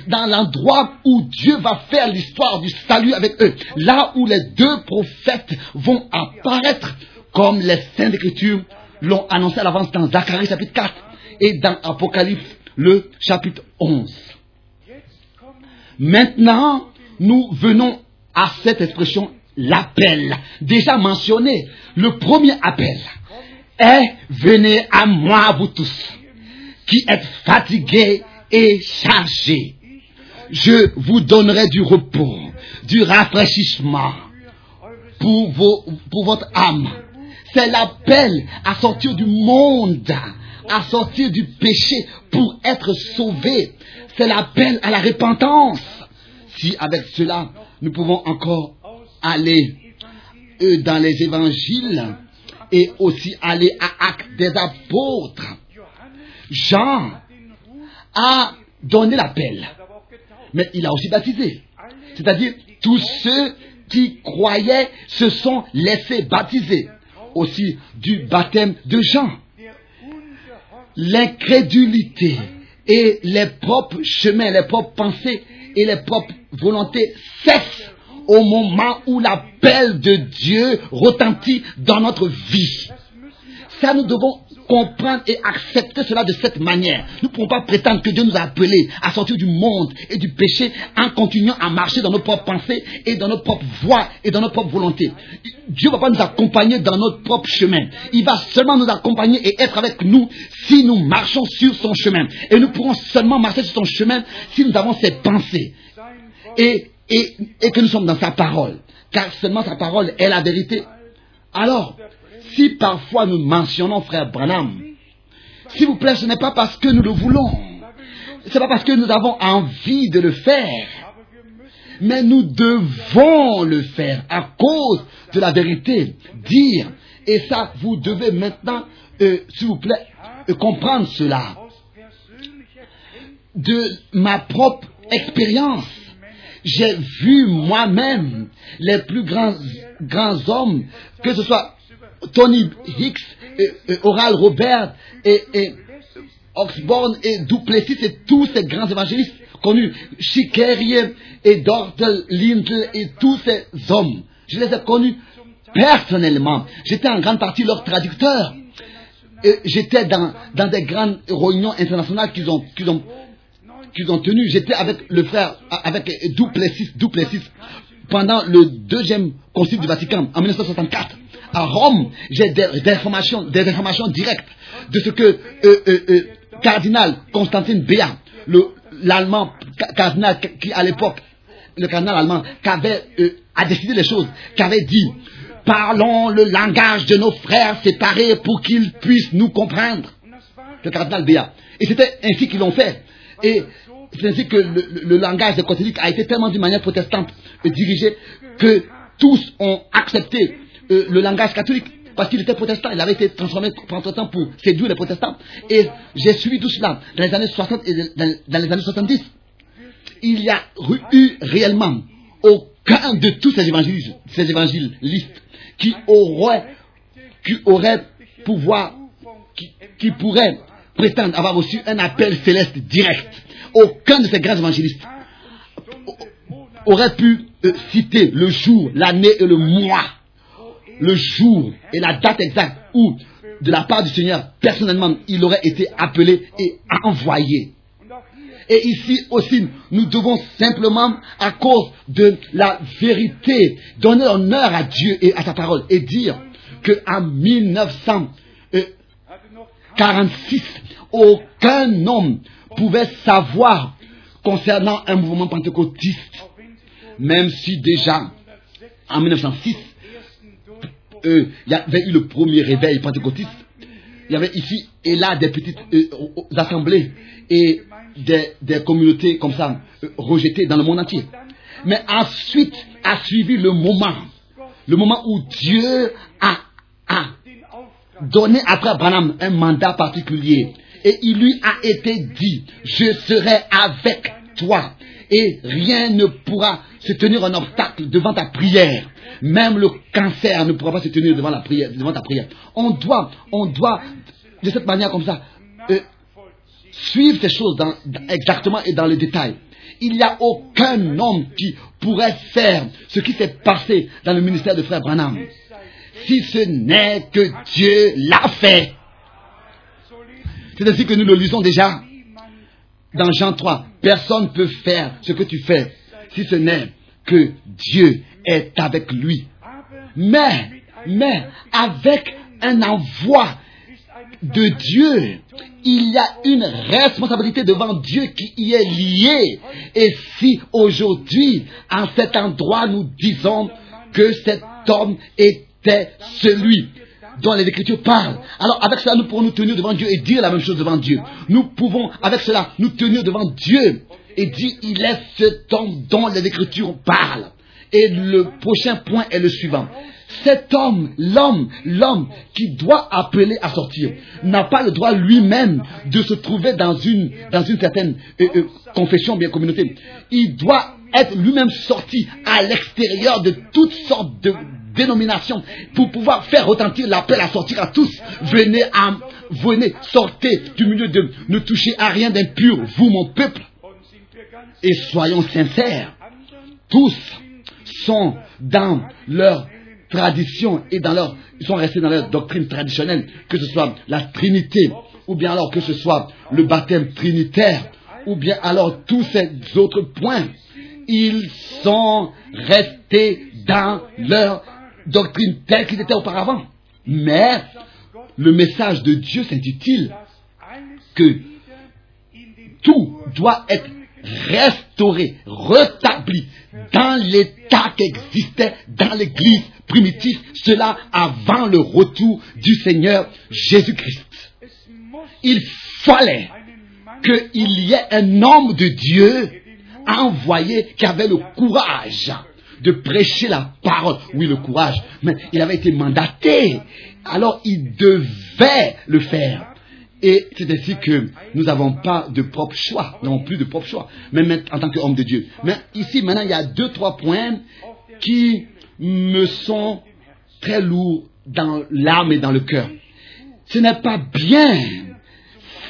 dans l'endroit où Dieu va faire l'histoire du salut avec eux. Là où les deux prophètes vont apparaître comme les saints d'écriture l'ont annoncé à l'avance dans Zacharie chapitre 4 et dans Apocalypse le chapitre 11. Maintenant, nous venons à cette expression l'appel, déjà mentionné. Le premier appel est venez à moi, vous tous, qui êtes fatigués et chargés. Je vous donnerai du repos, du rafraîchissement pour, vos, pour votre âme. C'est l'appel à sortir du monde, à sortir du péché pour être sauvé. C'est l'appel à la repentance. Si avec cela, nous pouvons encore aller euh, dans les évangiles et aussi aller à Actes des apôtres. Jean a donné l'appel, mais il a aussi baptisé. C'est-à-dire, tous ceux qui croyaient se sont laissés baptiser aussi du baptême de Jean. L'incrédulité et les propres chemins, les propres pensées et les propres volontés cessent au moment où l'appel de Dieu retentit dans notre vie. Ça, nous devons comprendre et accepter cela de cette manière. Nous ne pouvons pas prétendre que Dieu nous a appelés à sortir du monde et du péché en continuant à marcher dans nos propres pensées et dans nos propres voies et dans notre propre volonté. Dieu ne va pas nous accompagner dans notre propre chemin. Il va seulement nous accompagner et être avec nous si nous marchons sur son chemin. Et nous pourrons seulement marcher sur son chemin si nous avons ses pensées et, et, et que nous sommes dans sa parole. Car seulement sa parole est la vérité. Alors, si parfois nous mentionnons frère Branham, s'il vous plaît, ce n'est pas parce que nous le voulons. Ce n'est pas parce que nous avons envie de le faire. Mais nous devons le faire à cause de la vérité. Dire. Et ça, vous devez maintenant, euh, s'il vous plaît, euh, comprendre cela. De ma propre expérience, j'ai vu moi-même les plus grands, grands hommes, que ce soit Tony Hicks, Oral Robert, et, et Oxborn, et Duplessis, et tous ces grands évangélistes connus, Chiquerier, et Dortel, Lindl, et tous ces hommes. Je les ai connus personnellement. J'étais en grande partie leur traducteur. J'étais dans, dans des grandes réunions internationales qu'ils ont, qu'ils ont, qu'ils ont tenues. J'étais avec le frère, avec Duplessis, Duplessis, pendant le deuxième concile du Vatican, en 1964 à Rome, j'ai des, informations, des informations directes de ce que euh, euh, euh, cardinal Constantin Béat, l'allemand cardinal qui à l'époque, le cardinal allemand, qui avait euh, a décidé les choses, qui avait dit parlons le langage de nos frères séparés pour qu'ils puissent nous comprendre. Le cardinal Béat. Et c'était ainsi qu'ils l'ont fait. Et c'est ainsi que le, langage des catholiques a été tellement d'une manière protestante dirigé que tous ont accepté euh, le langage catholique parce qu'il était protestant. Il avait été transformé entre temps pour séduire les protestants. Et j'ai suivi tout cela dans les années 60 et dans, dans les années 70. Il y a eu réellement aucun de tous ces évangélistes, ces évangélistes qui auraient, qui auraient pouvoir, qui, qui pourraient prétendent avoir reçu un appel céleste direct. Aucun de ces grands évangélistes aurait pu euh, citer le jour, l'année et le mois, le jour et la date exacte où, de la part du Seigneur, personnellement, il aurait été appelé et envoyé. Et ici aussi, nous devons simplement, à cause de la vérité, donner honneur à Dieu et à sa parole et dire que en 1900, 46, aucun homme pouvait savoir concernant un mouvement pentecôtiste, même si déjà en 1906, euh, il y avait eu le premier réveil pentecôtiste. Il y avait ici et là des petites euh, assemblées et des, communautés comme ça euh, rejetées dans le monde entier. Mais ensuite a suivi le moment, le moment où Dieu a, a donné à Frère Branham un mandat particulier. Et il lui a été dit, je serai avec toi et rien ne pourra se tenir un obstacle devant ta prière. Même le cancer ne pourra pas se tenir devant, la prière, devant ta prière. On doit, on doit, de cette manière comme ça, euh, suivre ces choses exactement et dans le détail. Il n'y a aucun homme qui pourrait faire ce qui s'est passé dans le ministère de Frère Branham. Si ce n'est que Dieu l'a fait. C'est ainsi que nous le lisons déjà dans Jean 3. Personne ne peut faire ce que tu fais si ce n'est que Dieu est avec lui. Mais, mais, avec un envoi de Dieu, il y a une responsabilité devant Dieu qui y est liée. Et si aujourd'hui, en cet endroit, nous disons que cet homme était celui dont les Écritures parlent. Alors avec cela, nous pourrons nous tenir devant Dieu et dire la même chose devant Dieu. Nous pouvons avec cela nous tenir devant Dieu et dire il est cet homme dont les Écritures parlent. Et le prochain point est le suivant. Cet homme, l'homme, l'homme qui doit appeler à sortir, n'a pas le droit lui-même de se trouver dans une, dans une certaine euh, euh, confession, bien communauté. Il doit être lui-même sorti à l'extérieur de toutes sortes de dénominations pour pouvoir faire retentir l'appel à sortir à tous. Venez, venez, sortez du milieu de ne touchez à rien d'impur, vous mon peuple. Et soyons sincères, tous sont dans leur tradition et dans leur, ils sont restés dans leur doctrine traditionnelle, que ce soit la Trinité, ou bien alors que ce soit le baptême trinitaire, ou bien alors tous ces autres points, ils sont restés dans leur doctrine telle qu'ils étaient auparavant. Mais le message de Dieu s'intitule que tout doit être restauré, rétabli dans l'état qui existait dans l'église primitive, cela avant le retour du Seigneur Jésus-Christ. Il fallait qu'il y ait un homme de Dieu envoyé qui avait le courage de prêcher la parole. Oui, le courage, mais il avait été mandaté. Alors il devait le faire. Et c'est ainsi que nous n'avons pas de propre choix, nous n'avons plus de propre choix, même en tant qu'homme de Dieu. Mais ici, maintenant, il y a deux, trois points qui me sont très lourds dans l'âme et dans le cœur. Ce n'est pas bien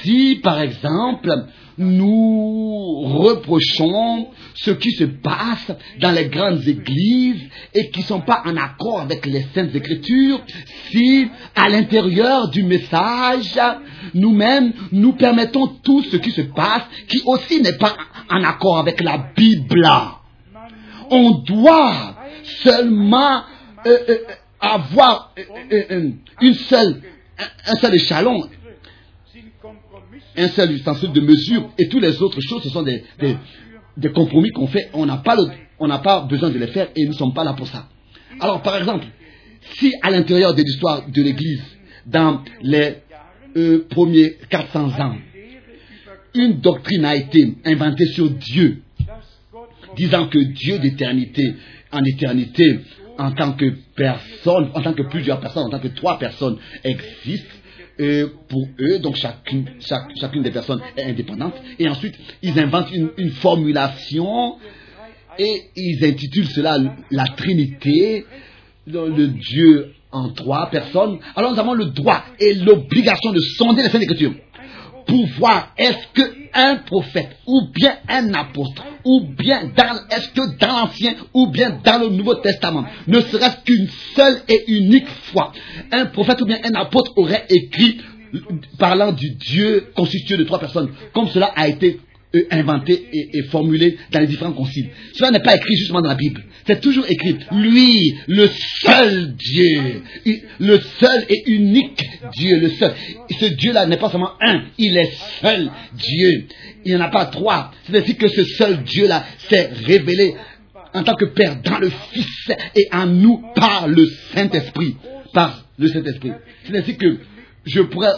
si, par exemple, nous reprochons ce qui se passe dans les grandes églises et qui ne sont pas en accord avec les saintes écritures, si à l'intérieur du message, nous-mêmes, nous permettons tout ce qui se passe qui aussi n'est pas en accord avec la Bible. On doit seulement euh, euh, avoir euh, une seule, un seul échalon un seul ustensile de mesure et toutes les autres choses, ce sont des, compromis qu'on fait. On n'a pas, pas besoin de les faire et nous ne sommes pas là pour ça. Alors, par exemple, si à l'intérieur de l'histoire de l'Église, dans les euh, premiers 400 ans, une doctrine a été inventée sur Dieu, disant que Dieu d'éternité en éternité, en tant que personne, en tant que plusieurs personnes, en tant que trois personnes existent, pour eux, donc chacune, chacune des personnes est indépendante, et ensuite ils inventent une, une formulation et ils intitulent cela la Trinité, le Dieu en trois personnes. Alors nous avons le droit et l'obligation de sonder les Saintes Écritures pour voir est-ce qu'un prophète ou bien un apôtre ou bien dans, est-ce que dans l'Ancien ou bien dans le Nouveau Testament, ne serait-ce qu'une seule et unique fois, un prophète ou bien un apôtre aurait écrit parlant du Dieu constitué de trois personnes, comme cela a été inventé et, formulé dans les différents conciles. Cela n'est pas écrit justement dans la Bible. C'est toujours écrit, lui, le seul Dieu, le seul et unique Dieu, le seul. Ce Dieu-là n'est pas seulement un, il est seul Dieu. Il n'y en a pas trois. C'est-à-dire que ce seul Dieu-là s'est révélé en tant que Père dans le Fils et en nous par le Saint-Esprit. Par le Saint-Esprit. C'est ainsi que je pourrais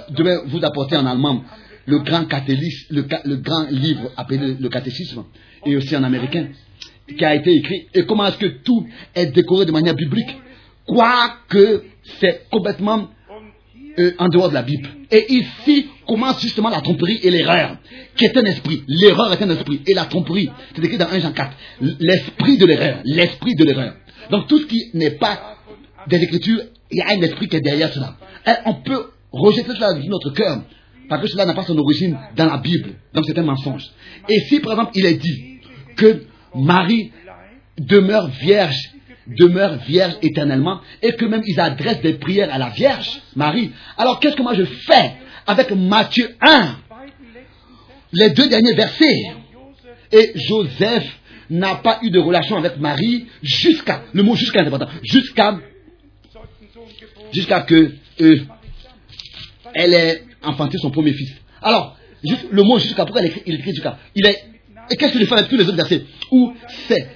vous apporter en allemand le grand, le, le grand livre appelé le catéchisme, et aussi en américain, qui a été écrit, et comment est-ce que tout est décoré de manière biblique, quoique c'est complètement euh, en dehors de la Bible. Et ici commence justement la tromperie et l'erreur, qui est un esprit. L'erreur est un esprit, et la tromperie, c'est écrit dans 1 Jean 4, l'esprit de l'erreur, l'esprit de l'erreur. Donc tout ce qui n'est pas des Écritures, il y a un esprit qui est derrière cela. On peut rejeter cela de notre cœur, parce que cela n'a pas son origine dans la Bible. Donc c'est un mensonge. Et si par exemple il est dit que Marie demeure vierge, demeure vierge éternellement, et que même ils adressent des prières à la Vierge, Marie, alors qu'est-ce que moi je fais avec Matthieu 1, les deux derniers versets? Et Joseph n'a pas eu de relation avec Marie jusqu'à, le mot jusqu'à est important, jusqu'à, jusqu'à que euh, elle ait enfanté son premier fils. Alors, le mot jusqu'à, pourquoi il écrit, il écrit jusqu'à Il est, et qu'est-ce que je fais avec tous les autres versets Où c'est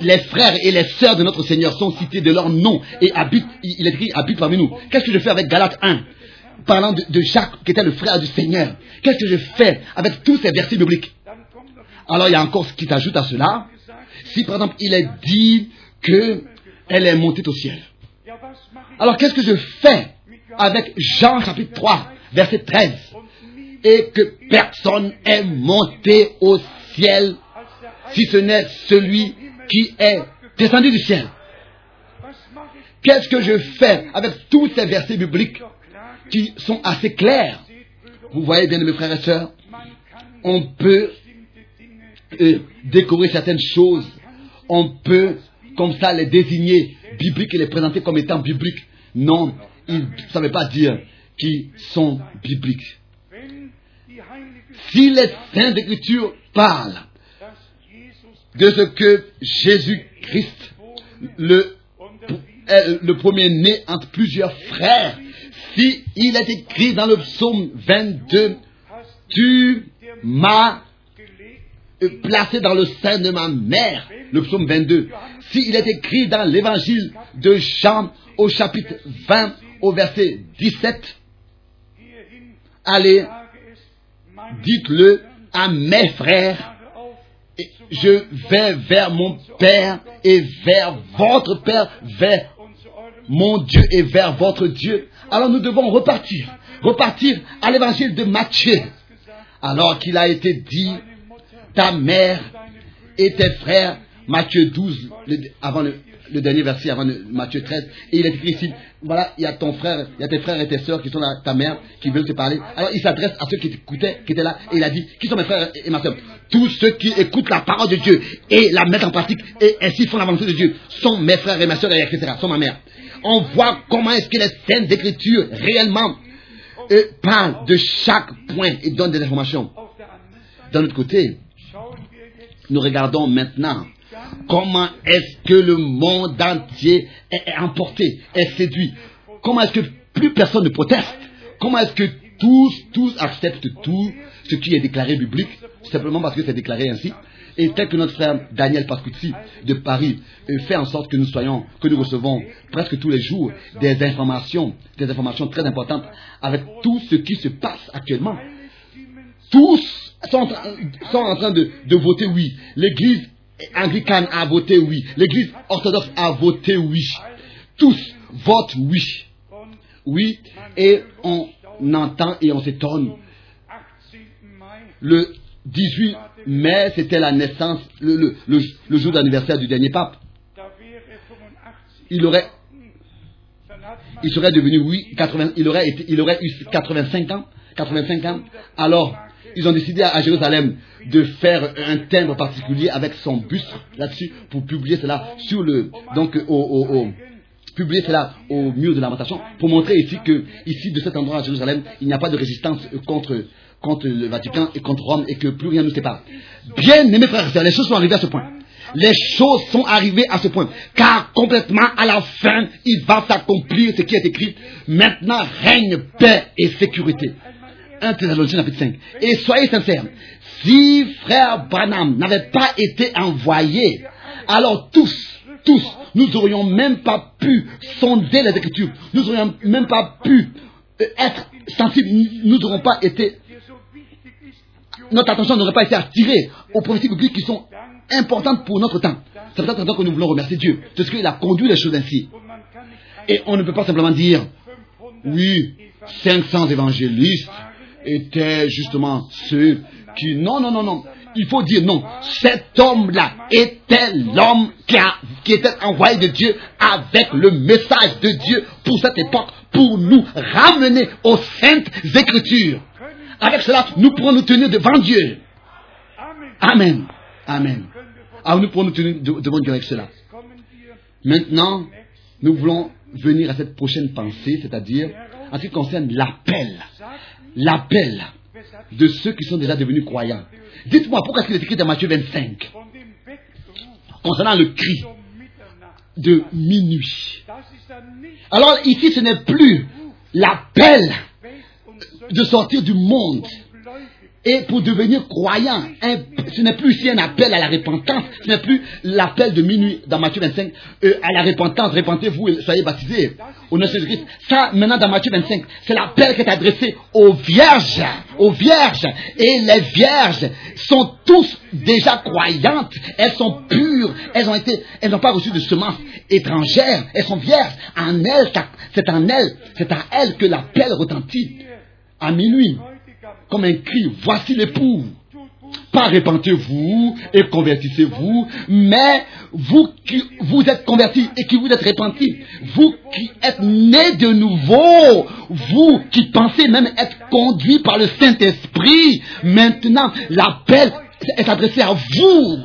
les frères et les sœurs de notre Seigneur sont cités de leur nom et habitent, il écrit, habitent parmi nous. Qu'est-ce que je fais avec Galate 1 Parlant de, de, Jacques, qui était le frère du Seigneur? Qu'est-ce que je fais avec tous ces versets bibliques? Alors il y a encore ce qui s'ajoute à cela. Si par exemple il est dit qu'elle est montée au ciel. Alors qu'est-ce que je fais avec Jean chapitre 3 verset 13, et que personne est monté au ciel si ce n'est celui qui est descendu du ciel. Qu'est-ce que je fais avec tous ces versets bibliques qui sont assez clairs? Vous voyez bien, mes frères et sœurs, on peut euh, découvrir certaines choses, on peut comme ça les désigner bibliques et les présenter comme étant bibliques. Non, il ne savait pas dire qu'ils sont bibliques. Si les Saintes Écritures parlent de ce que Jésus-Christ, le, est le premier-né entre plusieurs frères, si il est écrit dans le psaume 22, hast tu m'as euh, placé dans le sein de ma mère, le psaume 22. S'il est écrit dans l'évangile de Jean au chapitre 20 au verset 17, hierhin allez, dites-le à mes frères, je vais vers mon Père et vers votre Père, vers mon Dieu et vers votre Dieu. Alors nous devons repartir, repartir à l'évangile de Matthieu, alors qu'il a été dit, ta mère et tes frères, Matthieu 12, le- avant le, le dernier verset, avant Matthieu 13, et il est écrit ici, voilà, il y a ton frère, il y a tes frères et tes sœurs qui sont là, ta mère, qui veulent te parler. Alors il s'adresse à ceux qui écoutaient, qui étaient là, et il a dit, qui sont mes frères et ma sœur? Tous ceux qui écoutent la parole de Dieu et la mettent en pratique, et ainsi font la volonté de Dieu, sont mes frères et ma sœur, et etc., sont ma mère. On voit comment est-ce que les scènes d'écriture réellement euh, parlent de chaque point et donnent des informations. D'un autre côté, nous regardons maintenant comment est-ce que le monde entier est, emporté, est séduit? Comment est-ce que plus personne ne proteste? Comment est-ce que tous, tous acceptent tout ce qui est déclaré biblique, simplement parce que c'est déclaré ainsi? Et tel que notre frère Daniel Pascucci de Paris euh, fait en sorte que nous soyons, que nous recevons presque tous les jours des informations, des informations très importantes avec tout ce qui se passe actuellement tous sont en, train- sont en train de, de voter oui. L'église anglicane a voté oui. L'église orthodoxe a voté oui. Tous votent oui. Oui. Et on entend et on s'étonne. 18. Mai Le 18 mai, c'était la naissance, le, le- le- le jour d'anniversaire du dernier pape. da wäre 85 Il aurait, il serait devenu, oui, 80, il aurait été, il aurait eu 85 ans, 85 ans. Alors, ils ont décidé à, Jérusalem de faire un timbre particulier avec son buste là-dessus pour publier cela sur le, donc, au, au- au- publier cela au mur de lamentation pour montrer ici que, ici, de cet endroit à Jérusalem, il n'y a pas de résistance contre, contre le Vatican et contre Rome et que plus rien ne nous sépare. Bien aimés frères les choses sont arrivées à ce point. Les choses sont arrivées à ce point. Car complètement à la fin, il va s'accomplir ce qui est écrit. Maintenant règne paix et sécurité. 1 Thessaloniciens chapitre 5. Et soyez sincères, si frère Branham n'avait pas été envoyé, alors tous, tous, nous n'aurions même pas pu sonder les Écritures. Nous n'aurions même pas pu euh, être sensibles. Nous n'aurions pas été, notre attention n'aurait pas été attirée aux prophéties bibliques qui sont importantes pour notre temps. C'est pour raison que nous voulons remercier Dieu. Parce qu'il a conduit les choses ainsi. Et on ne peut pas simplement dire, 500 oui, 500 évangélistes étaient justement ceux qui... Non, non, non, non. Il faut dire non. Cet homme-là était l'homme qui, a- qui était envoyé de Dieu avec le message de Dieu pour cette époque, pour nous ramener aux saintes écritures. Avec cela, nous pourrons nous tenir devant Dieu. Amen. Amen. Von Ah, nous pourrons nous tenir de- devant Dieu avec cela. Maintenant, nous voulons venir à cette prochaine pensée, c'est-à-dire en ce qui concerne l'appel. L'appel de ceux qui sont déjà devenus croyants. Dites-moi pourquoi est-ce qu'il est écrit dans Matthieu 25 von dem Weckruf concernant le cri de minuit? Alors ici, ce n'est plus l'appel de sortir du monde. Et pour devenir croyant. Ce n'est plus ici un appel à la repentance, ce n'est plus l'appel de minuit dans Matthieu 25 euh, à la repentance, repentez-vous et soyez baptisés au nom de Jésus-Christ. Ça, maintenant dans Matthieu 25, c'est l'appel qui est adressé aux vierges, aux vierges. Et les vierges sont tous déjà croyantes, elles sont pures, elles ont été, elles n'ont pas reçu de semences étrangères, elles sont vierges. En elles, c'est en elles, c'est à elles que l'appel retentit à minuit comme un cri, voici l'époux. Pas repentez-vous et convertissez-vous, mais vous qui vous êtes convertis et qui vous êtes repentis, vous qui êtes nés de nouveau, vous qui pensez même être conduits par le Saint-Esprit, maintenant l'appel est adressé à vous.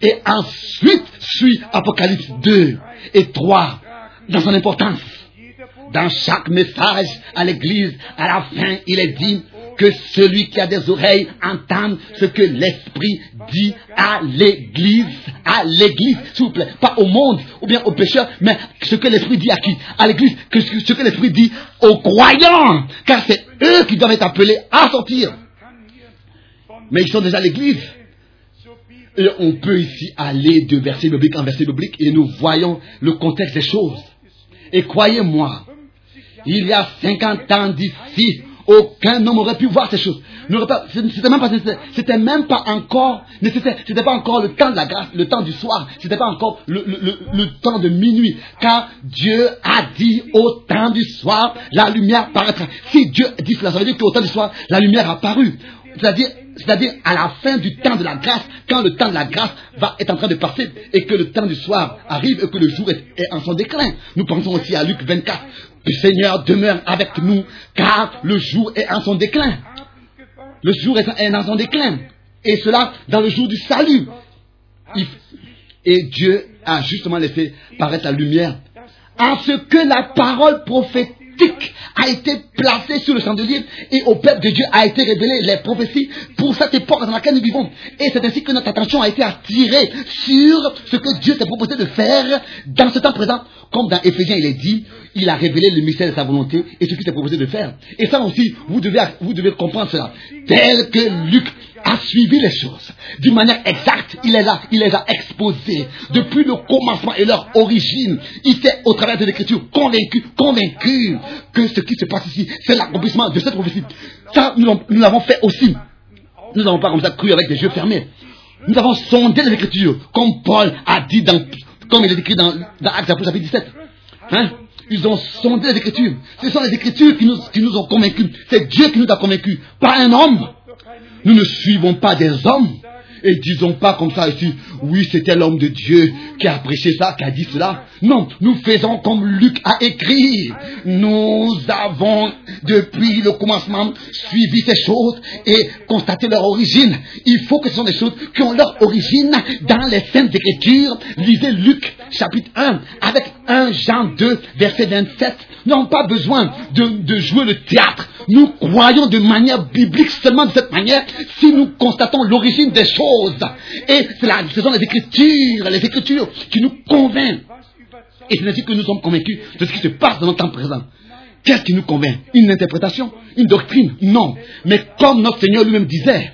Et ensuite suit Apocalypse 2 et 3 dans son importance. Dans chaque message à l'église, à la fin, il est dit que celui qui a des oreilles entende ce que l'Esprit dit à l'église, à l'église, s'il vous plaît, pas au monde ou bien aux pécheurs, mais ce que l'Esprit dit à qui? À l'église, que ce que l'Esprit dit aux croyants, car c'est eux qui doivent être appelés à sortir. Mais ils sont déjà à l'église. Et on peut ici aller de verset biblique en verset biblique et nous voyons le contexte des choses. Et croyez-moi, il y a 50 ans d'ici, aucun homme aurait pu voir ces choses. N'aurait C'était même pas, c'était même pas encore, c'était pas encore le temps de la grâce, le temps du soir, c'était pas encore le, temps de minuit, car Dieu a dit au temps du soir, la lumière paraîtra. Si Dieu dit cela, ça veut dire qu'au temps du soir, la lumière a paru. C'est-à-dire, c'est-à-dire à la fin du temps de la grâce, quand le temps de la grâce va être en train de passer et que le temps du soir arrive et que le jour est, est en son déclin. Nous pensons aussi à Luc 24. Le Seigneur demeure avec nous car le jour est en son déclin. Le jour est en son déclin. Et cela dans le jour du salut. Et Dieu a justement laissé paraître la lumière en ce que la parole prophétique a été placée sur le chandelier et au peuple de Dieu a été révélée les prophéties pour cette époque dans laquelle nous vivons. Et c'est ainsi que notre attention a été attirée sur ce que Dieu s'est proposé de faire dans ce temps présent. Comme dans Éphésiens, il est dit, il a révélé le mystère de sa volonté et ce qu'il s'est proposé de faire. Et ça aussi, vous devez, vous devez comprendre cela. Tel que Luc a suivi les choses d'une manière exacte. Il est là, il les a exposées depuis le commencement et leur origine. Il s'est, au travers de l'écriture, convaincu, convaincu que ce qui se passe ici, c'est l'accomplissement de cette prophétie. Ça, nous l'avons- fait aussi. Nous n'avons pas comme ça cru avec les yeux fermés. Nous avons sondé les Écritures, comme Paul a dit dans, comme il est écrit dans, dans Actes chapitre 17. Hein? Ils ont sondé les Écritures. Ce sont les Écritures qui nous, qui nous ont convaincus. C'est Dieu qui nous a convaincus, pas un homme. Nous ne suivons pas des hommes. Et disons pas comme ça ici, oui, c'était l'homme de Dieu qui a prêché ça, qui a dit cela. Non, nous faisons comme Luc a écrit. Nous avons, depuis le commencement, suivi ces choses et constaté leur origine. Il faut que ce sont des choses qui ont leur origine dans les Saintes Écritures. Lisez Luc chapitre 1 avec 1 Jean 2 verset 27. Nous n'avons pas besoin de, de jouer le théâtre. Nous croyons de manière biblique seulement de cette manière si nous constatons l'origine des choses. Et c'est la- ce sont les Écritures, les Écritures qui nous convainquent. Et c'est ainsi que nous sommes convaincus de ce qui se passe dans notre temps présent. Qu'est-ce qui nous convainc? Une interprétation Une doctrine Non. Mais comme notre Seigneur lui-même disait,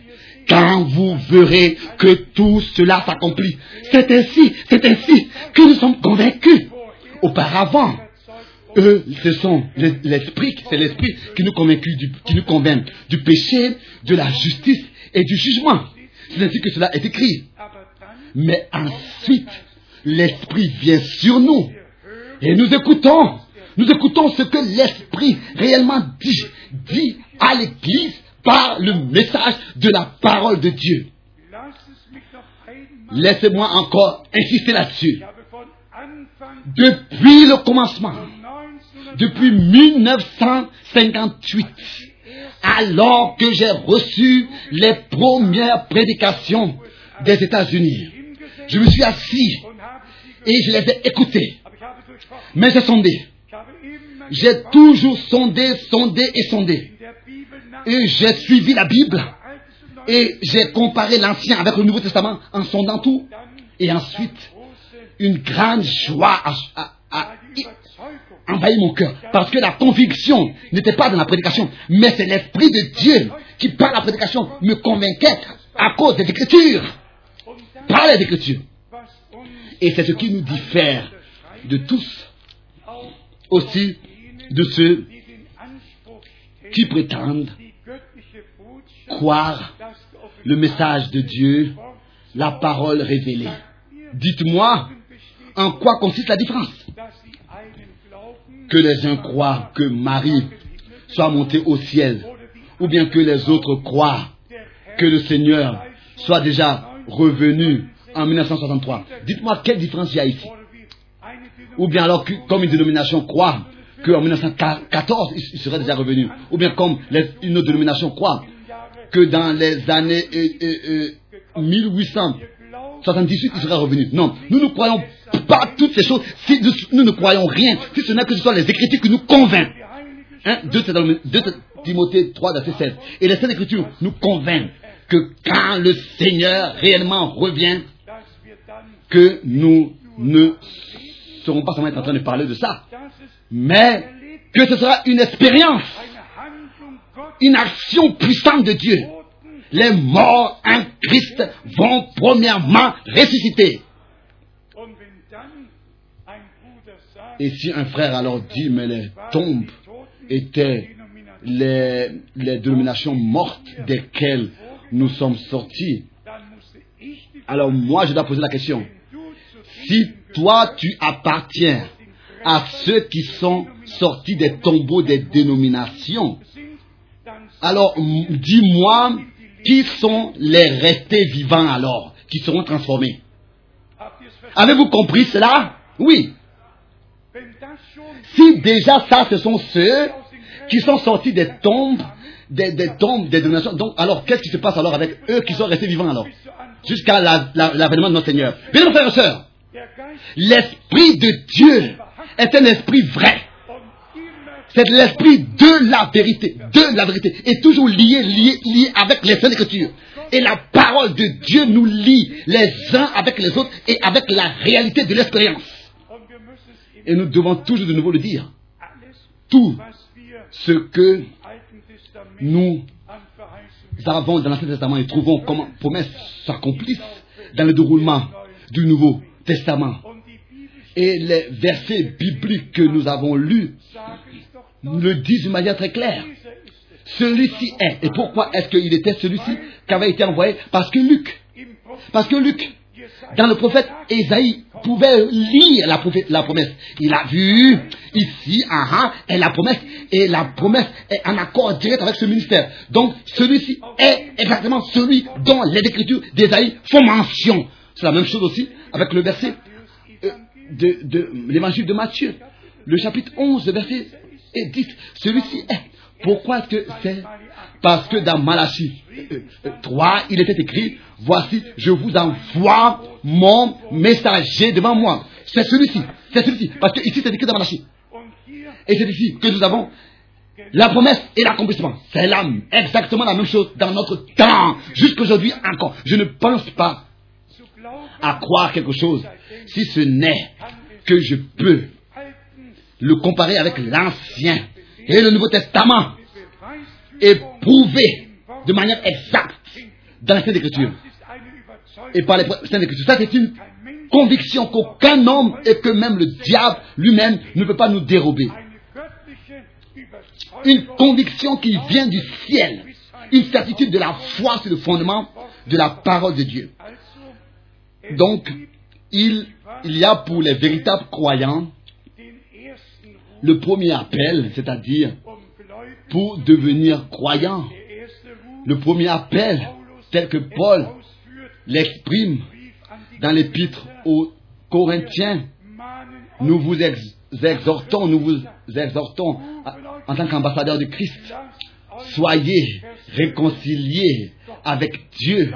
quand vous verrez que tout cela s'accomplit, c'est ainsi, c'est ainsi que nous sommes convaincus. Auparavant, eux, ce sont les- l'esprit, c'est l'esprit qui nous convainc du, qui nous convainc du péché, de la justice et du jugement. C'est ainsi que cela est écrit. Mais ensuite, l'esprit vient sur nous et nous écoutons. Nous écoutons ce que l'esprit réellement dit, dit à l'église par le message de la parole de Dieu. Laissez-moi encore insister là-dessus. Depuis le commencement, 1900 depuis 1958, alors que j'ai reçu les premières prédications des États-Unis, je me suis assis et je les ai écoutées. Mais j'ai sondé. J'ai toujours sondé, sondé et sondé. Et j'ai suivi la Bible. Et j'ai comparé l'Ancien avec le Nouveau Testament en sondant tout. Et ensuite, une grande joie a, a-. envahi mon cœur. Parce que la conviction n'était pas dans la prédication, mais c'est l'Esprit de Dieu qui, par la prédication, me convainquait à cause des Écritures. Par les Écritures. Et c'est ce qui nous diffère de tous, aussi de ceux qui prétendent croire le message de Dieu, la parole révélée. Dites-moi en quoi consiste la différence? Que les uns croient que Marie soit montée au ciel, ou bien que les autres croient que le Seigneur soit déjà revenu en 1963. Dites-moi quelle différence il y a ici? Ou bien alors, comme une dénomination croit qu'en 1914, il serait déjà revenu. Ou bien comme une autre dénomination croit que dans les années euh, euh, euh, 1800, glauben 78, il sera revenu. Non, nous ne croyons pas toutes ces choses si nous, ne croyons rien, si ce n'est que ce soit les Écritures qui nous convainquent. Die Heilige Hein, 2 Thessaloniciens- 2 Timothée 3, verset 16. Et les Saintes Écritures nous convainquent que quand le Seigneur réellement revient, que nous ne serons pas seulement en train de parler de ça, mais que ce sera une expérience, une action puissante de Dieu. Les morts en Christ vont premièrement ressusciter. Et si un frère alors dit, mais les tombes étaient les, les dénominations mortes desquelles nous sommes sortis, alors moi je dois poser la question, si toi tu appartiens à ceux qui sont sortis des tombeaux des dénominations, alors dis-moi qui sont les restés vivants alors, qui seront transformés? Avez-vous compris cela? Oui. Si déjà ça, ce sont ceux qui sont sortis des tombes, des, tombes, des dénominations, donc alors qu'est-ce qui se passe alors avec eux qui sont restés vivants alors? Jusqu'à la- la- l'avènement de notre Seigneur. Bien frères et sœurs, l'Esprit de Dieu est un esprit vrai. C'est l'esprit de la vérité, de la vérité, et toujours lié, lié, lié avec les Saintes Écritures. Et la parole de Dieu nous lie les uns avec les autres et avec la réalité de l'expérience. Et nous devons toujours de nouveau le dire. Tout ce que nous avons dans l'Ancien Testament et trouvons comment promesses s'accomplissent dans le déroulement du Nouveau Testament. Et les versets bibliques que nous avons lus le disent d'une manière très claire. Celui-ci est. Et pourquoi est-ce qu'il était celui-ci qui avait été envoyé Parce que Luc, parce que Luc, dans le prophète Ésaïe, pouvait lire la, promesse. Il a vu ici, ah, ah, et la promesse, et la promesse est en accord direct avec ce ministère. Donc, celui-ci est exactement celui dont les écritures d'Ésaïe font mention. C'est la même chose aussi avec le verset euh, de, de l'évangile de Matthieu, le chapitre 11, verset et 10. Celui-ci est. Pourquoi est-ce que c'est? Parce que dans Malachie euh, euh, 3, il était écrit, voici, je vous envoie mon messager devant moi. C'est celui-ci, c'est celui-ci. Parce que ici, c'est écrit dans Malachie. Et c'est ici que nous avons la promesse et l'accomplissement. C'est là exactement la même chose dans notre temps, jusqu'aujourd'hui encore. Je ne pense pas à croire quelque chose si ce n'est que je peux le comparer avec l'Ancien et le Nouveau Testament et prouver de manière exacte dans ist eine Überzeugung. et par les Saintes Écritures. Ça, c'est une conviction qu'aucun homme et que même le diable lui-même ne peut pas nous dérober. Une conviction qui vient du ciel. Une certitude de la foi sur le fondement de la parole de Dieu. Donc, il, y a pour les véritables croyants le premier appel, c'est-à-dire pour devenir croyant. Le premier appel, tel que Paul l'exprime dans l'épître aux Corinthiens, nous vous ex- exhortons, nous vous exhortons en tant qu'ambassadeurs de Christ, soyez réconciliés avec Dieu,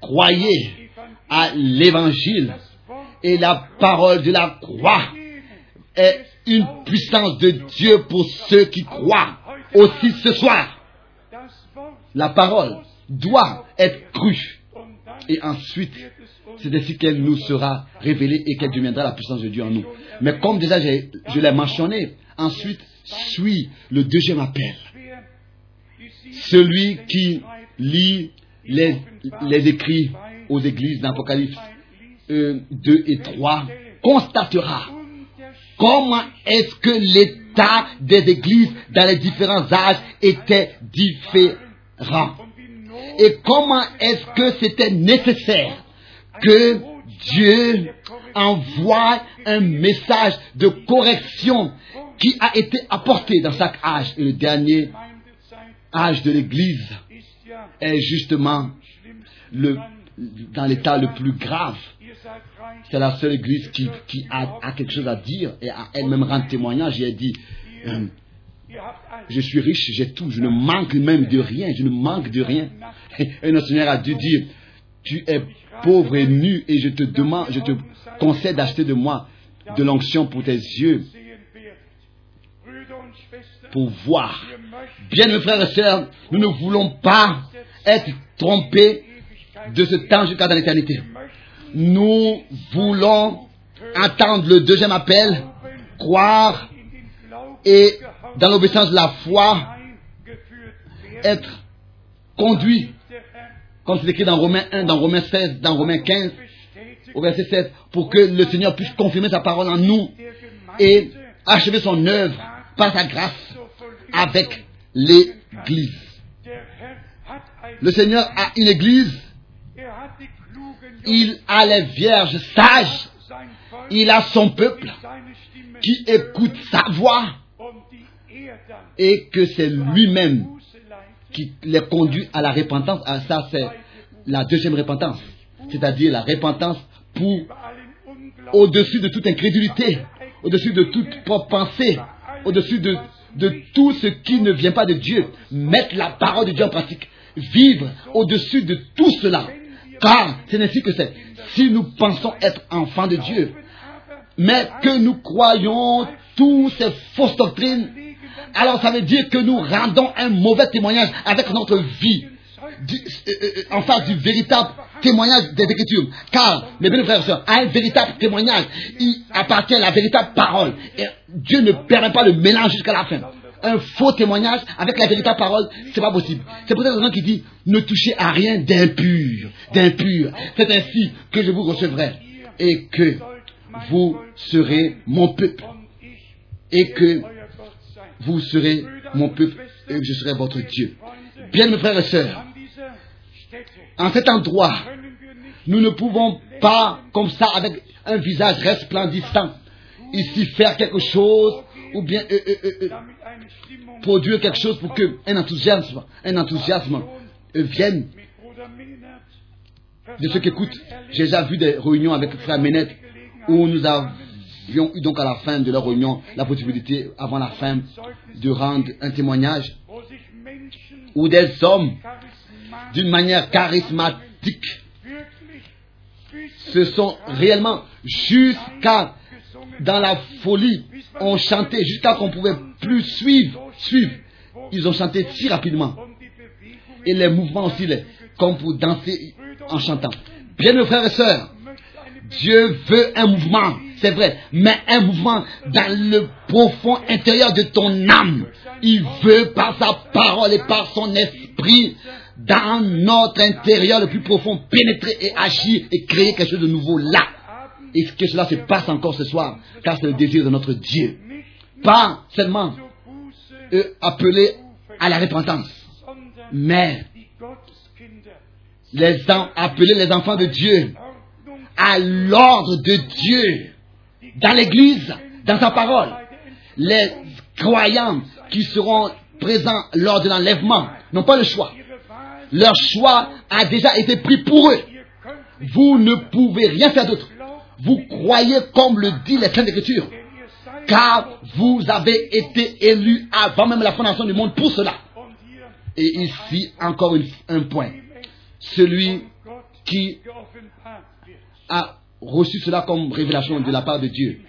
croyez à l'évangile et la parole de la croix est une puissance de Dieu pour ceux qui croient. Aussi ce soir, la parole doit être crue et ensuite c'est ainsi qu'elle nous sera révélée et qu'elle deviendra la puissance de Dieu en nous. Mais comme déjà je l'ai mentionné, ensuite suit le deuxième appel. Celui qui lit les, les écrits aux églises d'Apocalypse euh, 2 et 3 constatera comment est-ce que l'état des églises dans les différents âges était différent? Et comment est-ce que c'était nécessaire que Dieu envoie un message de correction qui a été apporté dans chaque âge? Et le dernier âge de l'Église est justement le, dans l'état le plus grave. C'est la seule Église qui, a, quelque chose à dire et elle-même rendre témoignage. Elle dit, euh, je suis riche, j'ai tout, je ne manque même de rien, je ne manque de rien. Et notre Seigneur a dû dire, tu es pauvre et nu, et je te demande, je te conseille d'acheter de moi de l'onction pour tes yeux, pour voir. Bien, mes frères et sœurs, nous ne voulons pas être trompés de ce temps jusqu'à dans l'éternité. Nous voulons attendre le deuxième appel, croire et dans l'obéissance de la foi être Herr comme c'est écrit dans Romains 1, dans Romains 16, dans Romains 15, bestätigt au verset 7, pour que le Seigneur puisse confirmer sa parole en nous et achever son œuvre par sa grâce avec l'Église. Le Seigneur a une Église, il a les vierges sages, il a son peuple qui écoute sa voix et que c'est lui-même qui les conduit à la repentance. Ah, ça, c'est la deuxième repentance, c'est-à-dire la repentance pour au-dessus de toute incrédulité, au-dessus de toute propre pensée, au-dessus de, de tout ce qui ne vient pas de Dieu. Mettre la parole de Dieu en pratique. Vivre au-dessus de tout cela. Car c'est ainsi que c'est. Si nous pensons être enfants de Dieu, mais que nous croyons toutes ces fausses doctrines, alors ça veut dire que nous rendons un mauvais témoignage avec notre vie euh, euh, en face du véritable témoignage des Écritures. Car, mes bien frères et sœurs, à un véritable témoignage, il appartient à la véritable parole. Et Dieu ne permet pas le mélange jusqu'à la fin. Un faux témoignage avec la véritable parole, c'est pas possible. C'est pour cette raison qu'il dit, ne touchez à rien d'impur, d'impur. C'est ainsi que je vous recevrai et que vous serez mon peuple et que vous serez mon peuple et que je serai votre Dieu. Bien, mes frères et sœurs, en cet endroit, nous ne pouvons pas, comme ça, avec un visage resplendissant, ici faire quelque chose ou bien euh, euh, euh, produire quelque chose pour que un enthousiasme, un enthousiasme euh, vienne de ceux qui écoutent. J'ai déjà vu des réunions avec Frère Ménet où nous avions eu donc à la fin de la réunion la possibilité, avant la fin, de rendre un témoignage où des hommes, d'une manière charismatique, se sont réellement jusqu'à dans la folie, ont chanté jusqu'à qu'on pouvait plus suivre, suivre. Ils ont chanté si rapidement. Et les mouvements aussi, les- comme pour danser en chantant. Bien, mes frères et sœurs, Dieu veut un mouvement, c'est vrai, mais un mouvement dans le profond intérieur de ton âme. Il veut par sa parole et par son esprit dans notre intérieur le plus profond pénétrer et agir et créer quelque chose de nouveau là. Et que cela se passe encore ce soir, car c'est le désir de notre Dieu. Pas seulement euh, appelé à la repentance, mais les appeler les enfants de Dieu à l'ordre de Dieu dans l'Église, dans sa parole. Les croyants qui seront présents lors de l'enlèvement n'ont pas le choix. Leur choix a déjà été pris pour eux. Vous ne pouvez rien faire d'autre. Vous croyez comme le dit les Saintes Écritures, car vous avez été élus avant même la fondation du monde pour cela. Et ici, encore un point. Celui qui a reçu cela comme révélation de la part de Dieu,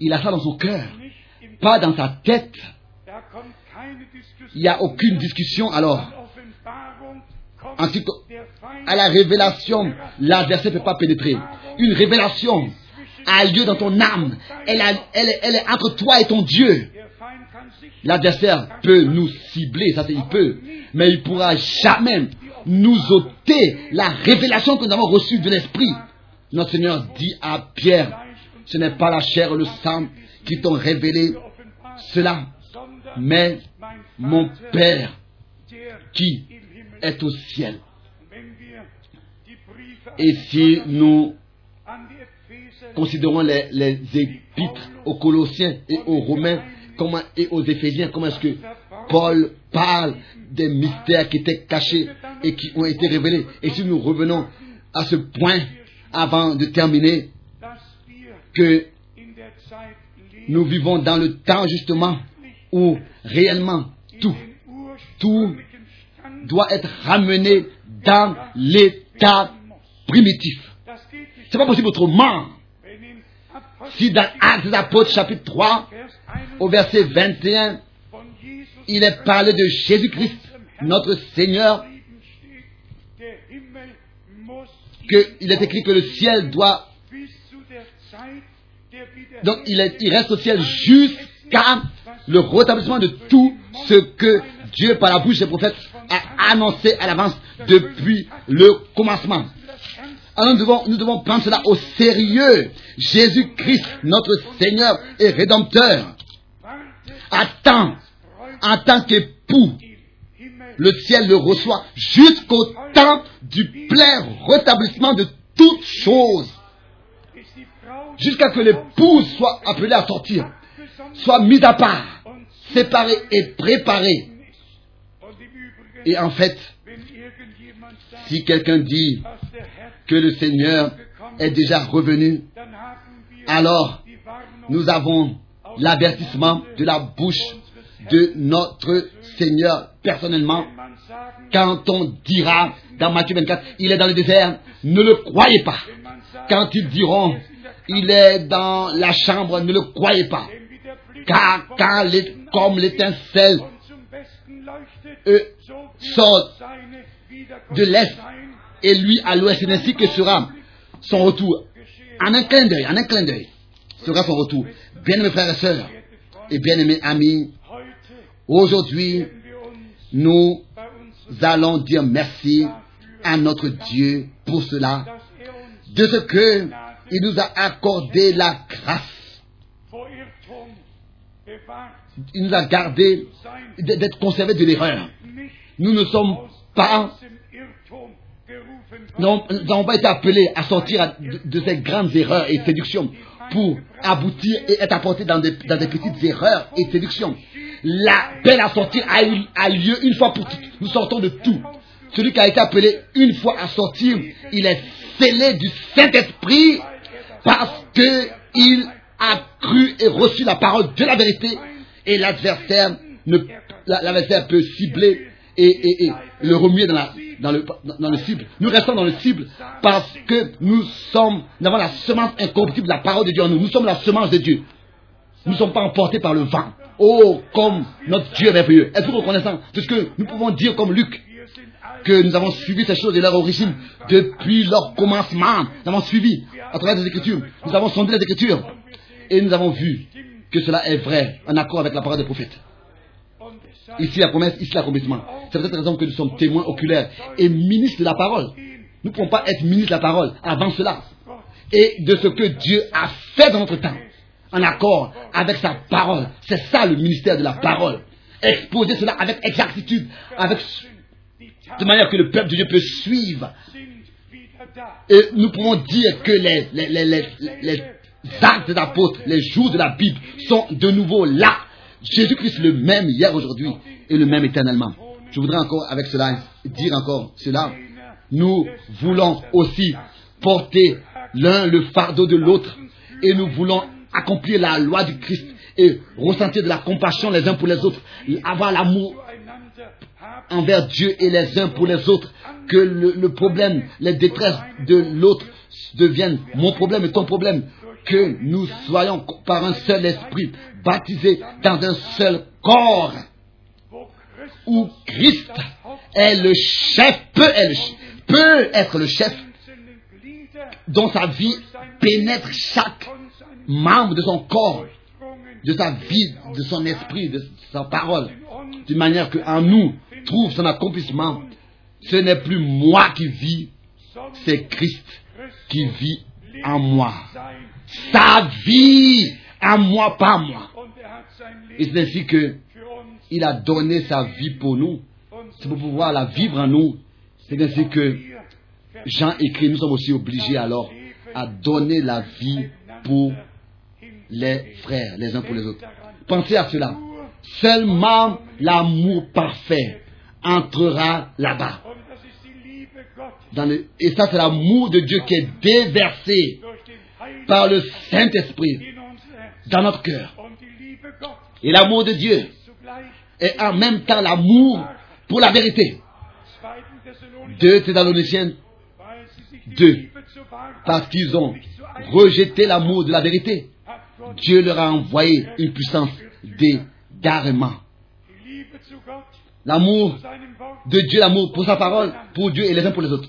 il a ça dans son cœur, pas dans sa tête. Il n'y a aucune discussion alors. Feind à la révélation, l'adversaire ne peut pas pénétrer. Une révélation a lieu dans ton âme. Elle, est- entre toi et ton Dieu. L'adversaire peut nous cibler, ça c'est- il peut, mais il pourra jamais nous ôter la révélation que nous avons reçue de l'Esprit. Notre Seigneur dit à Pierre, ce n'est pas la chair et le sang qui t'ont révélé cela, mais mon Père qui est au ciel. Et si nous considérons les, épîtres aux Colossiens et aux Romains et aux Éphésiens, comment est-ce que Paul parle des mystères qui étaient cachés et qui ont été révélés. Et si nous revenons à ce point avant de terminer, que nous vivons dans le temps justement où réellement tout tout doit être ramené dans l'état primitif. C'est pas possible autrement. Si dans Actes des Apôtres chapitre 3, Vers 1 au verset 21, von Jesus il est parlé de Jésus-Christ, notre Seigneur, qu'il est écrit que le ciel doit, donc il, il reste au ciel jusqu'à le rétablissement de tout ce que Dieu, par la bouche des prophètes, a annoncé à l'avance depuis le commencement. Alors nous devons, prendre cela au sérieux. Jésus-Christ, notre Seigneur et Rédempteur, attend en tant qu'époux le ciel le reçoit jusqu'au temps du plein rétablissement de toutes choses, jusqu'à que l'épouse soit appelée à sortir, soit mise à part, séparée et préparée. Et en fait, si quelqu'un dit que le Seigneur est déjà revenu, alors nous avons l'avertissement de la bouche de notre Seigneur personnellement quand on dira dans Matthieu 24, il est dans le désert, ne le croyez pas. Quand ils diront, il est dans la chambre, ne le croyez pas. Car quand les- comme l'étincelle sort de l'est et lui à l'ouest, c'est ainsi que sera son retour. En un clin d'œil, en un clin d'œil, sera son retour. Bien-aimés frères et sœurs, et bien-aimés amis, aujourd'hui, nous allons dire merci à notre Dieu pour cela, de ce que il nous a accordé la grâce. Il nous a gardé d'être conservés de l'erreur. Nous ne sommes pas, n'avons pas été appelés à sortir de, ces grandes erreurs et séductions pour aboutir et être apportés dans des, petites erreurs et séductions. L'appel à sortir a, eu, lieu une fois pour toutes. Nous sortons de tout. Celui qui a été appelé une fois à sortir, il est scellé du Saint-Esprit parce que il a cru et reçu la parole de la vérité et l'adversaire l'adversaire peut cibler et, le remuer dans, le, cible. Nous restons dans le cible parce que nous sommes, nous avons la semence incorruptible la parole de Dieu en nous. Nous sommes la semence de Dieu. Nous ne sommes pas emportés par le vent. Oh, comme notre Dieu est merveilleux. Êtes-vous reconnaissant de ce que nous pouvons dire comme Luc que nous avons suivi ces choses de leur origine depuis leur commencement. Nous avons suivi à travers les Écritures. Nous avons sondé les Écritures. Et nous avons vu que cela est vrai, en accord avec la parole des prophètes. Ici la promesse, ici l'accomplissement. C'est pour cette raison que nous sommes témoins oculaires et ministres de la parole. Nous ne pouvons pas être ministres de la parole avant cela. Et de ce que Dieu a fait dans notre temps, en accord avec sa parole. C'est ça le ministère de la parole. Exposer cela avec exactitude, avec de manière que le peuple de Dieu peut suivre. Et nous pouvons dire que les, actes des apôtres, les jours de la Bible sont de nouveau là. Jésus-Christ le même hier, aujourd'hui et le même éternellement. Je voudrais encore avec cela dire encore cela. Nous voulons aussi porter l'un le fardeau de l'autre et nous voulons accomplir la loi du Christ et ressentir de la compassion les uns pour les autres, avoir l'amour envers Dieu et les uns pour les autres, que le, le problème, les détresses de l'autre deviennent mon problème et ton problème, que nous soyons par un seul esprit baptisés dans un seul corps, où Christ est le chef, peut être le chef, dont sa vie pénètre chaque membre de son corps, de sa vie, de son esprit, de sa parole, d'une manière qu'en nous trouve son accomplissement. Ce n'est plus moi qui vis, c'est Christ qui vit en moi. Sa vie en moi, pas moi. Et c'est ainsi que il a donné sa vie pour nous. C'est pour pouvoir la vivre en nous. C'est ainsi que Jean écrit, nous sommes aussi obligés alors à donner la vie pour les frères, les uns pour les autres. Pensez à cela. Seulement l'amour parfait entrera là-bas. Et ça, c'est l'amour de Dieu qui est déversé par le Saint-Esprit dans notre cœur. Et l'amour de Dieu est en même temps l'amour pour la vérité. 2 Thessaloniciens D'eux, parce qu'ils ont rejeté l'amour de la vérité, Dieu leur a envoyé une puissance d'égarement. L'amour de Dieu, l'amour pour sa parole, pour Dieu et les uns pour les autres.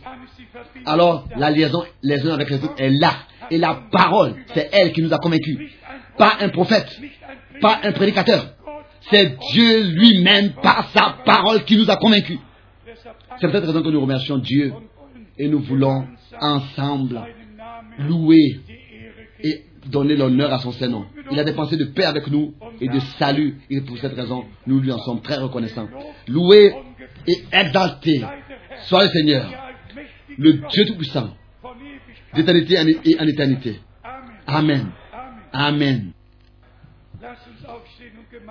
Alors, la liaison les uns avec les autres est là. Et la parole, c'est elle qui nous a convaincus. Pas un prophète, pas un prédicateur. C'est Dieu lui-même par sa parole qui nous a convaincus. C'est peut-être raison que nous remercions Dieu et nous voulons ensemble louer et donner l'honneur à son Saint-Nom. Il a des pensées de paix avec nous et de salut. Et pour cette raison, nous lui en sommes très reconnaissants. Louer et exalter soit le Seigneur, le Dieu Tout-Puissant, d'éternité et en éternité. Amen. Amen.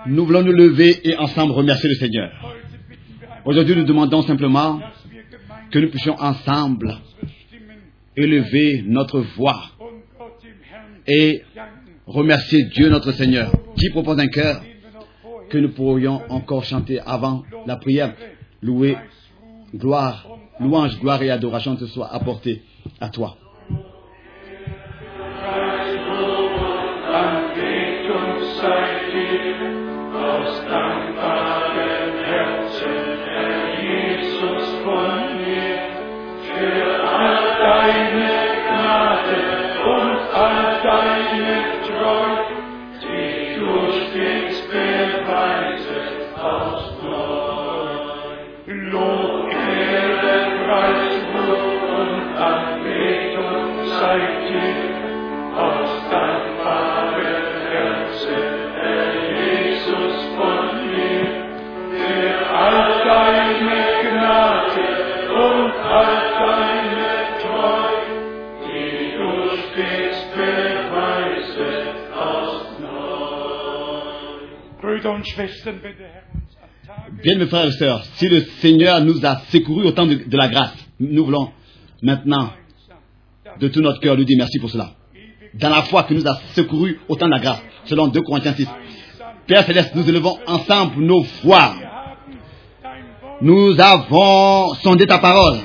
Nous voulons nous lever et ensemble remercier le Seigneur. Aujourd'hui, nous demandons simplement que nous puissions ensemble élever notre voix et remercier Dieu notre Seigneur qui propose un cœur que nous pourrions encore chanter avant la prière. Louer, gloire, louange, gloire et adoration te soient apportées à toi. Deine Gnade und all deine Bien, mes frères et sœurs, si le Seigneur nous a secourus au temps de, la grâce, nous voulons maintenant, de tout notre cœur, lui dire merci pour cela. Dans la foi que nous a secourus au temps de la grâce, selon 2 Corinthiens 6. Père Céleste, nous élevons ensemble nos voix. Nous avons sondé ta parole,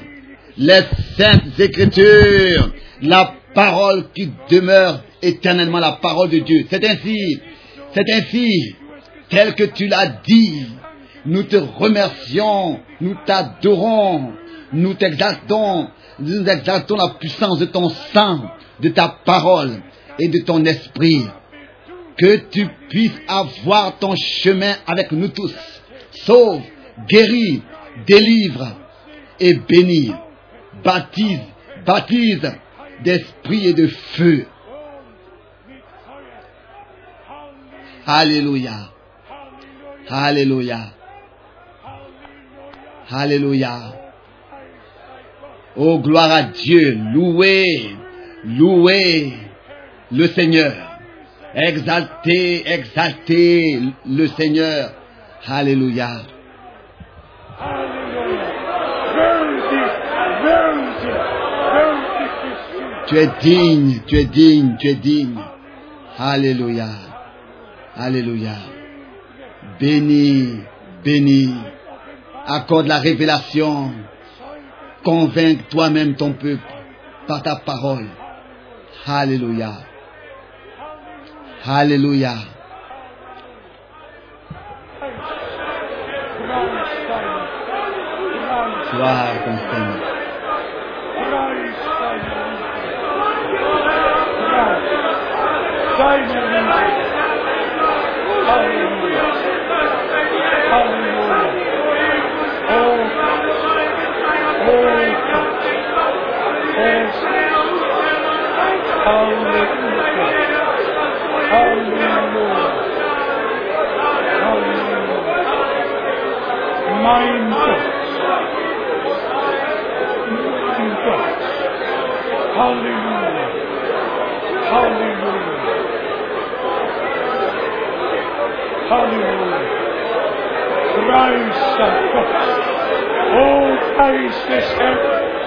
les saintes écritures, la parole qui demeure éternellement la parole de Dieu. C'est ainsi, c'est ainsi, tel que tu l'as dit. Nous te remercions, nous t'adorons, nous t'exaltons, nous exaltons la puissance de ton sang, de ta parole et de ton esprit. Que tu puisses avoir ton chemin avec nous tous. Sauve, guéris, délivre et bénis. Baptise, baptise d'esprit et de feu. Alléluia. Alléluia. Alléluia. Oh, gloire à Dieu. Louez, louez le Seigneur. Exaltez, exaltez le Seigneur. Du. Tu es digne, tu es digne, tu es digne. Alléluia. Alléluia. Béni, béni. Accorde la révélation. Convainc toi-même ton peuple par ta parole. Alléluia. Alléluia. Deine, preis, Gloire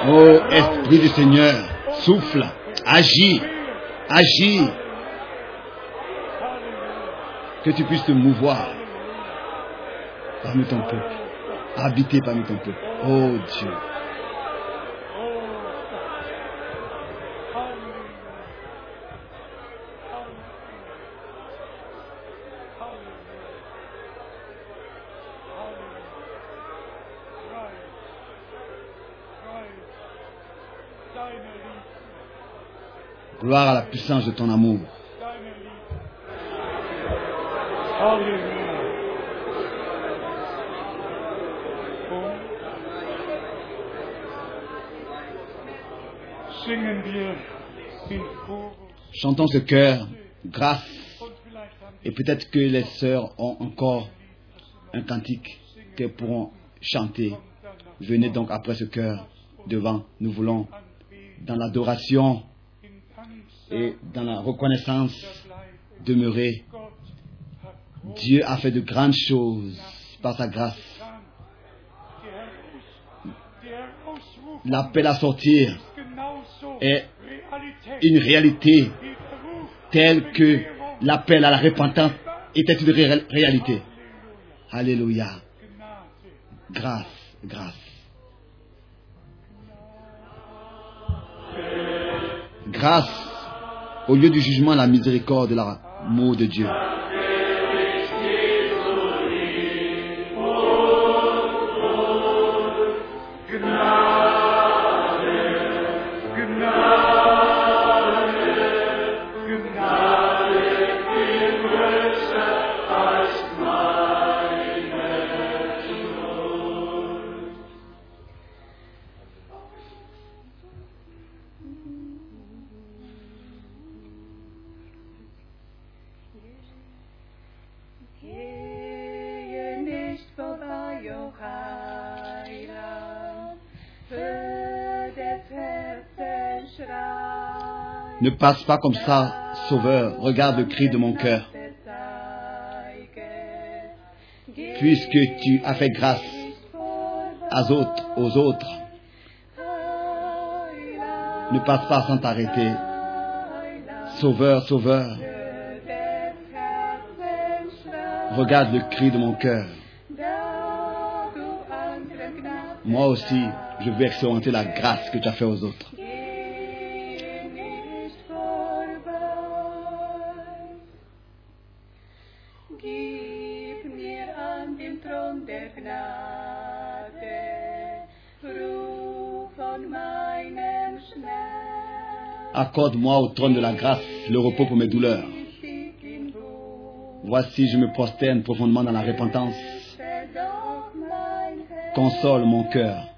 Ô Esprit du Seigneur, souffle, agis, agis, que tu puisses te mouvoir parmi ton peuple, habiter parmi ton peuple. Oh Dieu, Gloire à la puissance de ton amour. Chantons ce cœur, grâce. Et peut-être que les sœurs ont encore un cantique qu'elles pourront chanter. Venez donc après ce cœur devant. Nous voulons, dans l'adoration et dans la reconnaissance, groß Dieu a fait de grandes choses par sa grâce. L'appel à sortir est une réalité telle que l'appel à la repentance était une ré- réalité. Alléluia. Grâce, grâce. Grâce au lieu du jugement, la miséricorde et l'amour de Dieu. Ne passe pas comme ça, Sauveur. Regarde le cri de mon cœur. Puisque tu as fait grâce aux autres, aux autres, ne passe pas sans t'arrêter. Sauveur, Sauveur, regarde le cri de mon cœur. Moi aussi, je veux expérimenter la grâce que tu as fait aux autres. Accorde-moi au trône de la grâce le repos pour mes douleurs. Voici, je me prosterne profondément dans la repentance. Console mon cœur.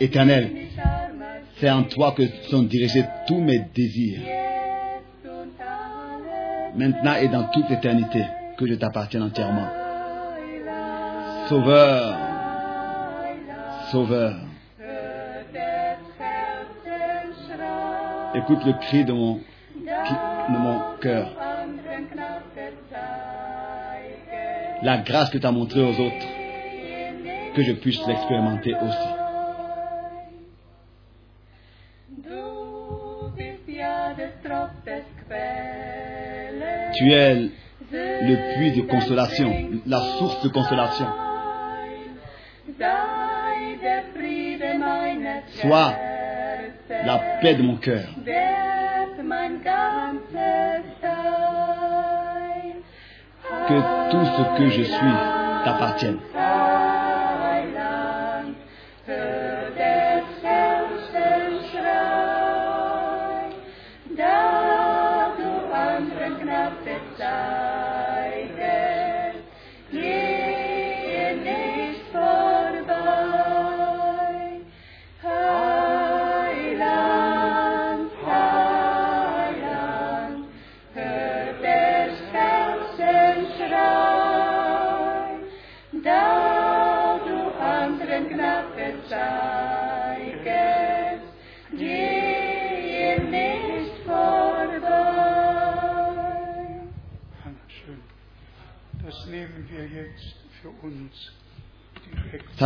Éternel, c'est en toi que sont dirigés tous mes désirs, maintenant et dans toute l'éternité, que je t'appartienne entièrement. Sauveur, Sauveur, écoute le cri de mon, cœur, la grâce que tu as montrée aux autres, que je puisse l'expérimenter aussi. Tu es le puits de consolation, la source de consolation. Sois la paix de mon cœur. Que tout ce que je suis t'appartienne.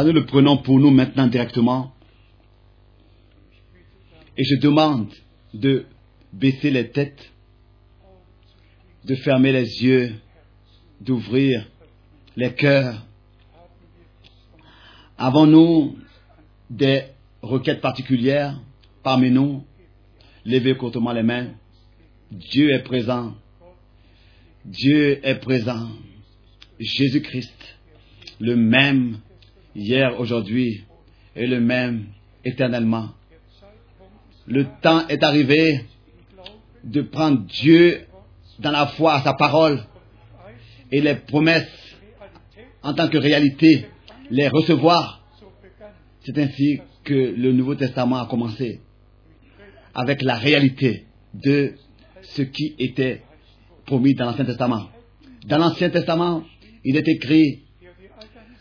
Nous le prenons pour nous maintenant directement. Et je demande de baisser les têtes, de fermer les yeux, d'ouvrir les cœurs. Avons-nous des requêtes particulières parmi nous? Levez courtement les mains. Dieu est présent. Dieu est présent. Jésus-Christ, le même hier, aujourd'hui et le même éternellement. Le temps est arrivé de prendre Dieu dans la foi à sa parole et les promesses en tant que réalité, les recevoir. C'est ainsi que le Nouveau Testament a commencé, avec la réalité de ce qui était promis dans l'Ancien Testament. Dans l'Ancien Testament, il est écrit,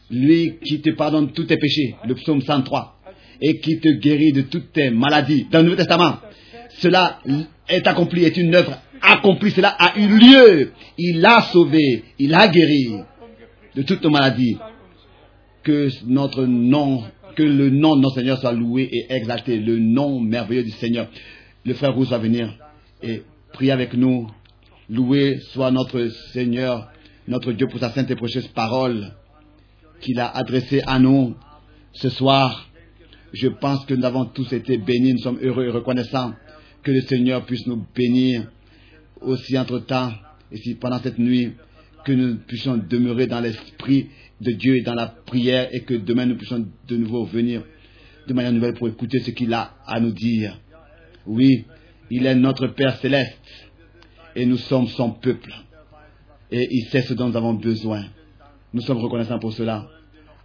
lui qui te pardonne tous tes péchés, le psaume 103, et qui te guérit de toutes tes maladies. Dans le Nouveau Testament, cela est accompli, est une œuvre accomplie, cela a eu lieu. Il a sauvé, il a guéri de toutes nos maladies. Que notre nom, que le nom de notre Seigneur soit loué et exalté, le nom merveilleux du Seigneur. Le frère Rousse va venir et prier avec nous. Loué soit notre Seigneur, notre Dieu pour sa sainte et précieuse parole qu'il a adressée à nous ce soir. Je pense que nous avons tous été bénis, nous sommes heureux et reconnaissants que le Seigneur puisse nous bénir aussi entre-temps et si pendant cette nuit que nous puissions demeurer dans l'esprit de Dieu et dans la prière et que demain nous puissions de nouveau venir de manière nouvelle pour écouter ce qu'il a à nous dire. Oui, il est notre Père céleste et nous sommes son peuple et il sait ce dont nous avons besoin. Nous sommes reconnaissants pour cela.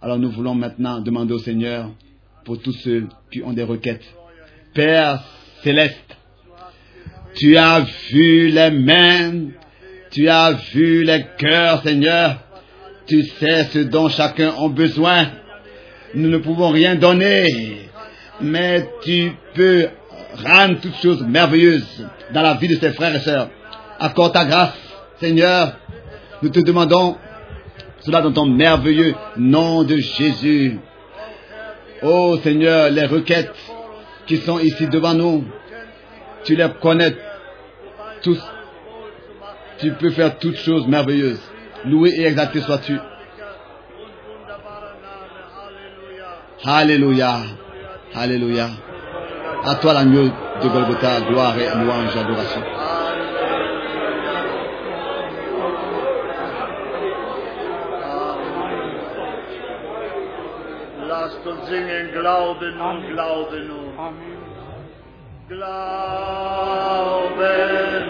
Alors nous voulons maintenant demander au Seigneur pour tous ceux qui ont des requêtes. Père céleste, tu as vu les mains, tu as vu les cœurs, Seigneur. Tu sais ce dont chacun a besoin. Nous ne pouvons rien donner, mais tu peux rendre toutes choses merveilleuses dans la vie de tes frères et sœurs. Accorde ta grâce, Seigneur. Nous te demandons cela dans ton merveilleux nom de Jésus. Oh Seigneur, les requêtes qui sont ici devant nous, tu les connais tous. Tu peux faire toutes choses merveilleuses. Loué et exalté sois-tu. Alléluia. Alléluia. À toi l'agneau de Golgotha, gloire et louange, adoration. Lasst uns singen, Glaube nun, Glaube nun. Amen. Glaube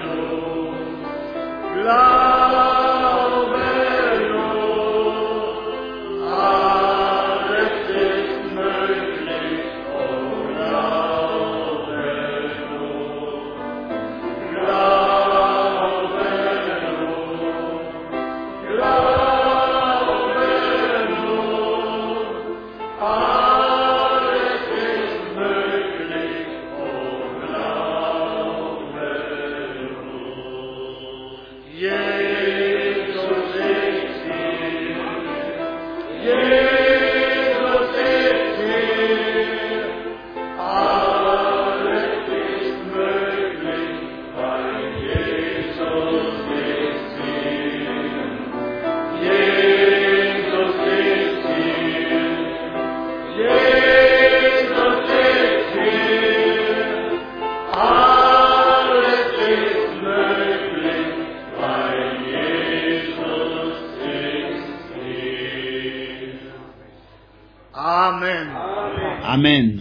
nun, Glaube hier. Amen. Amen.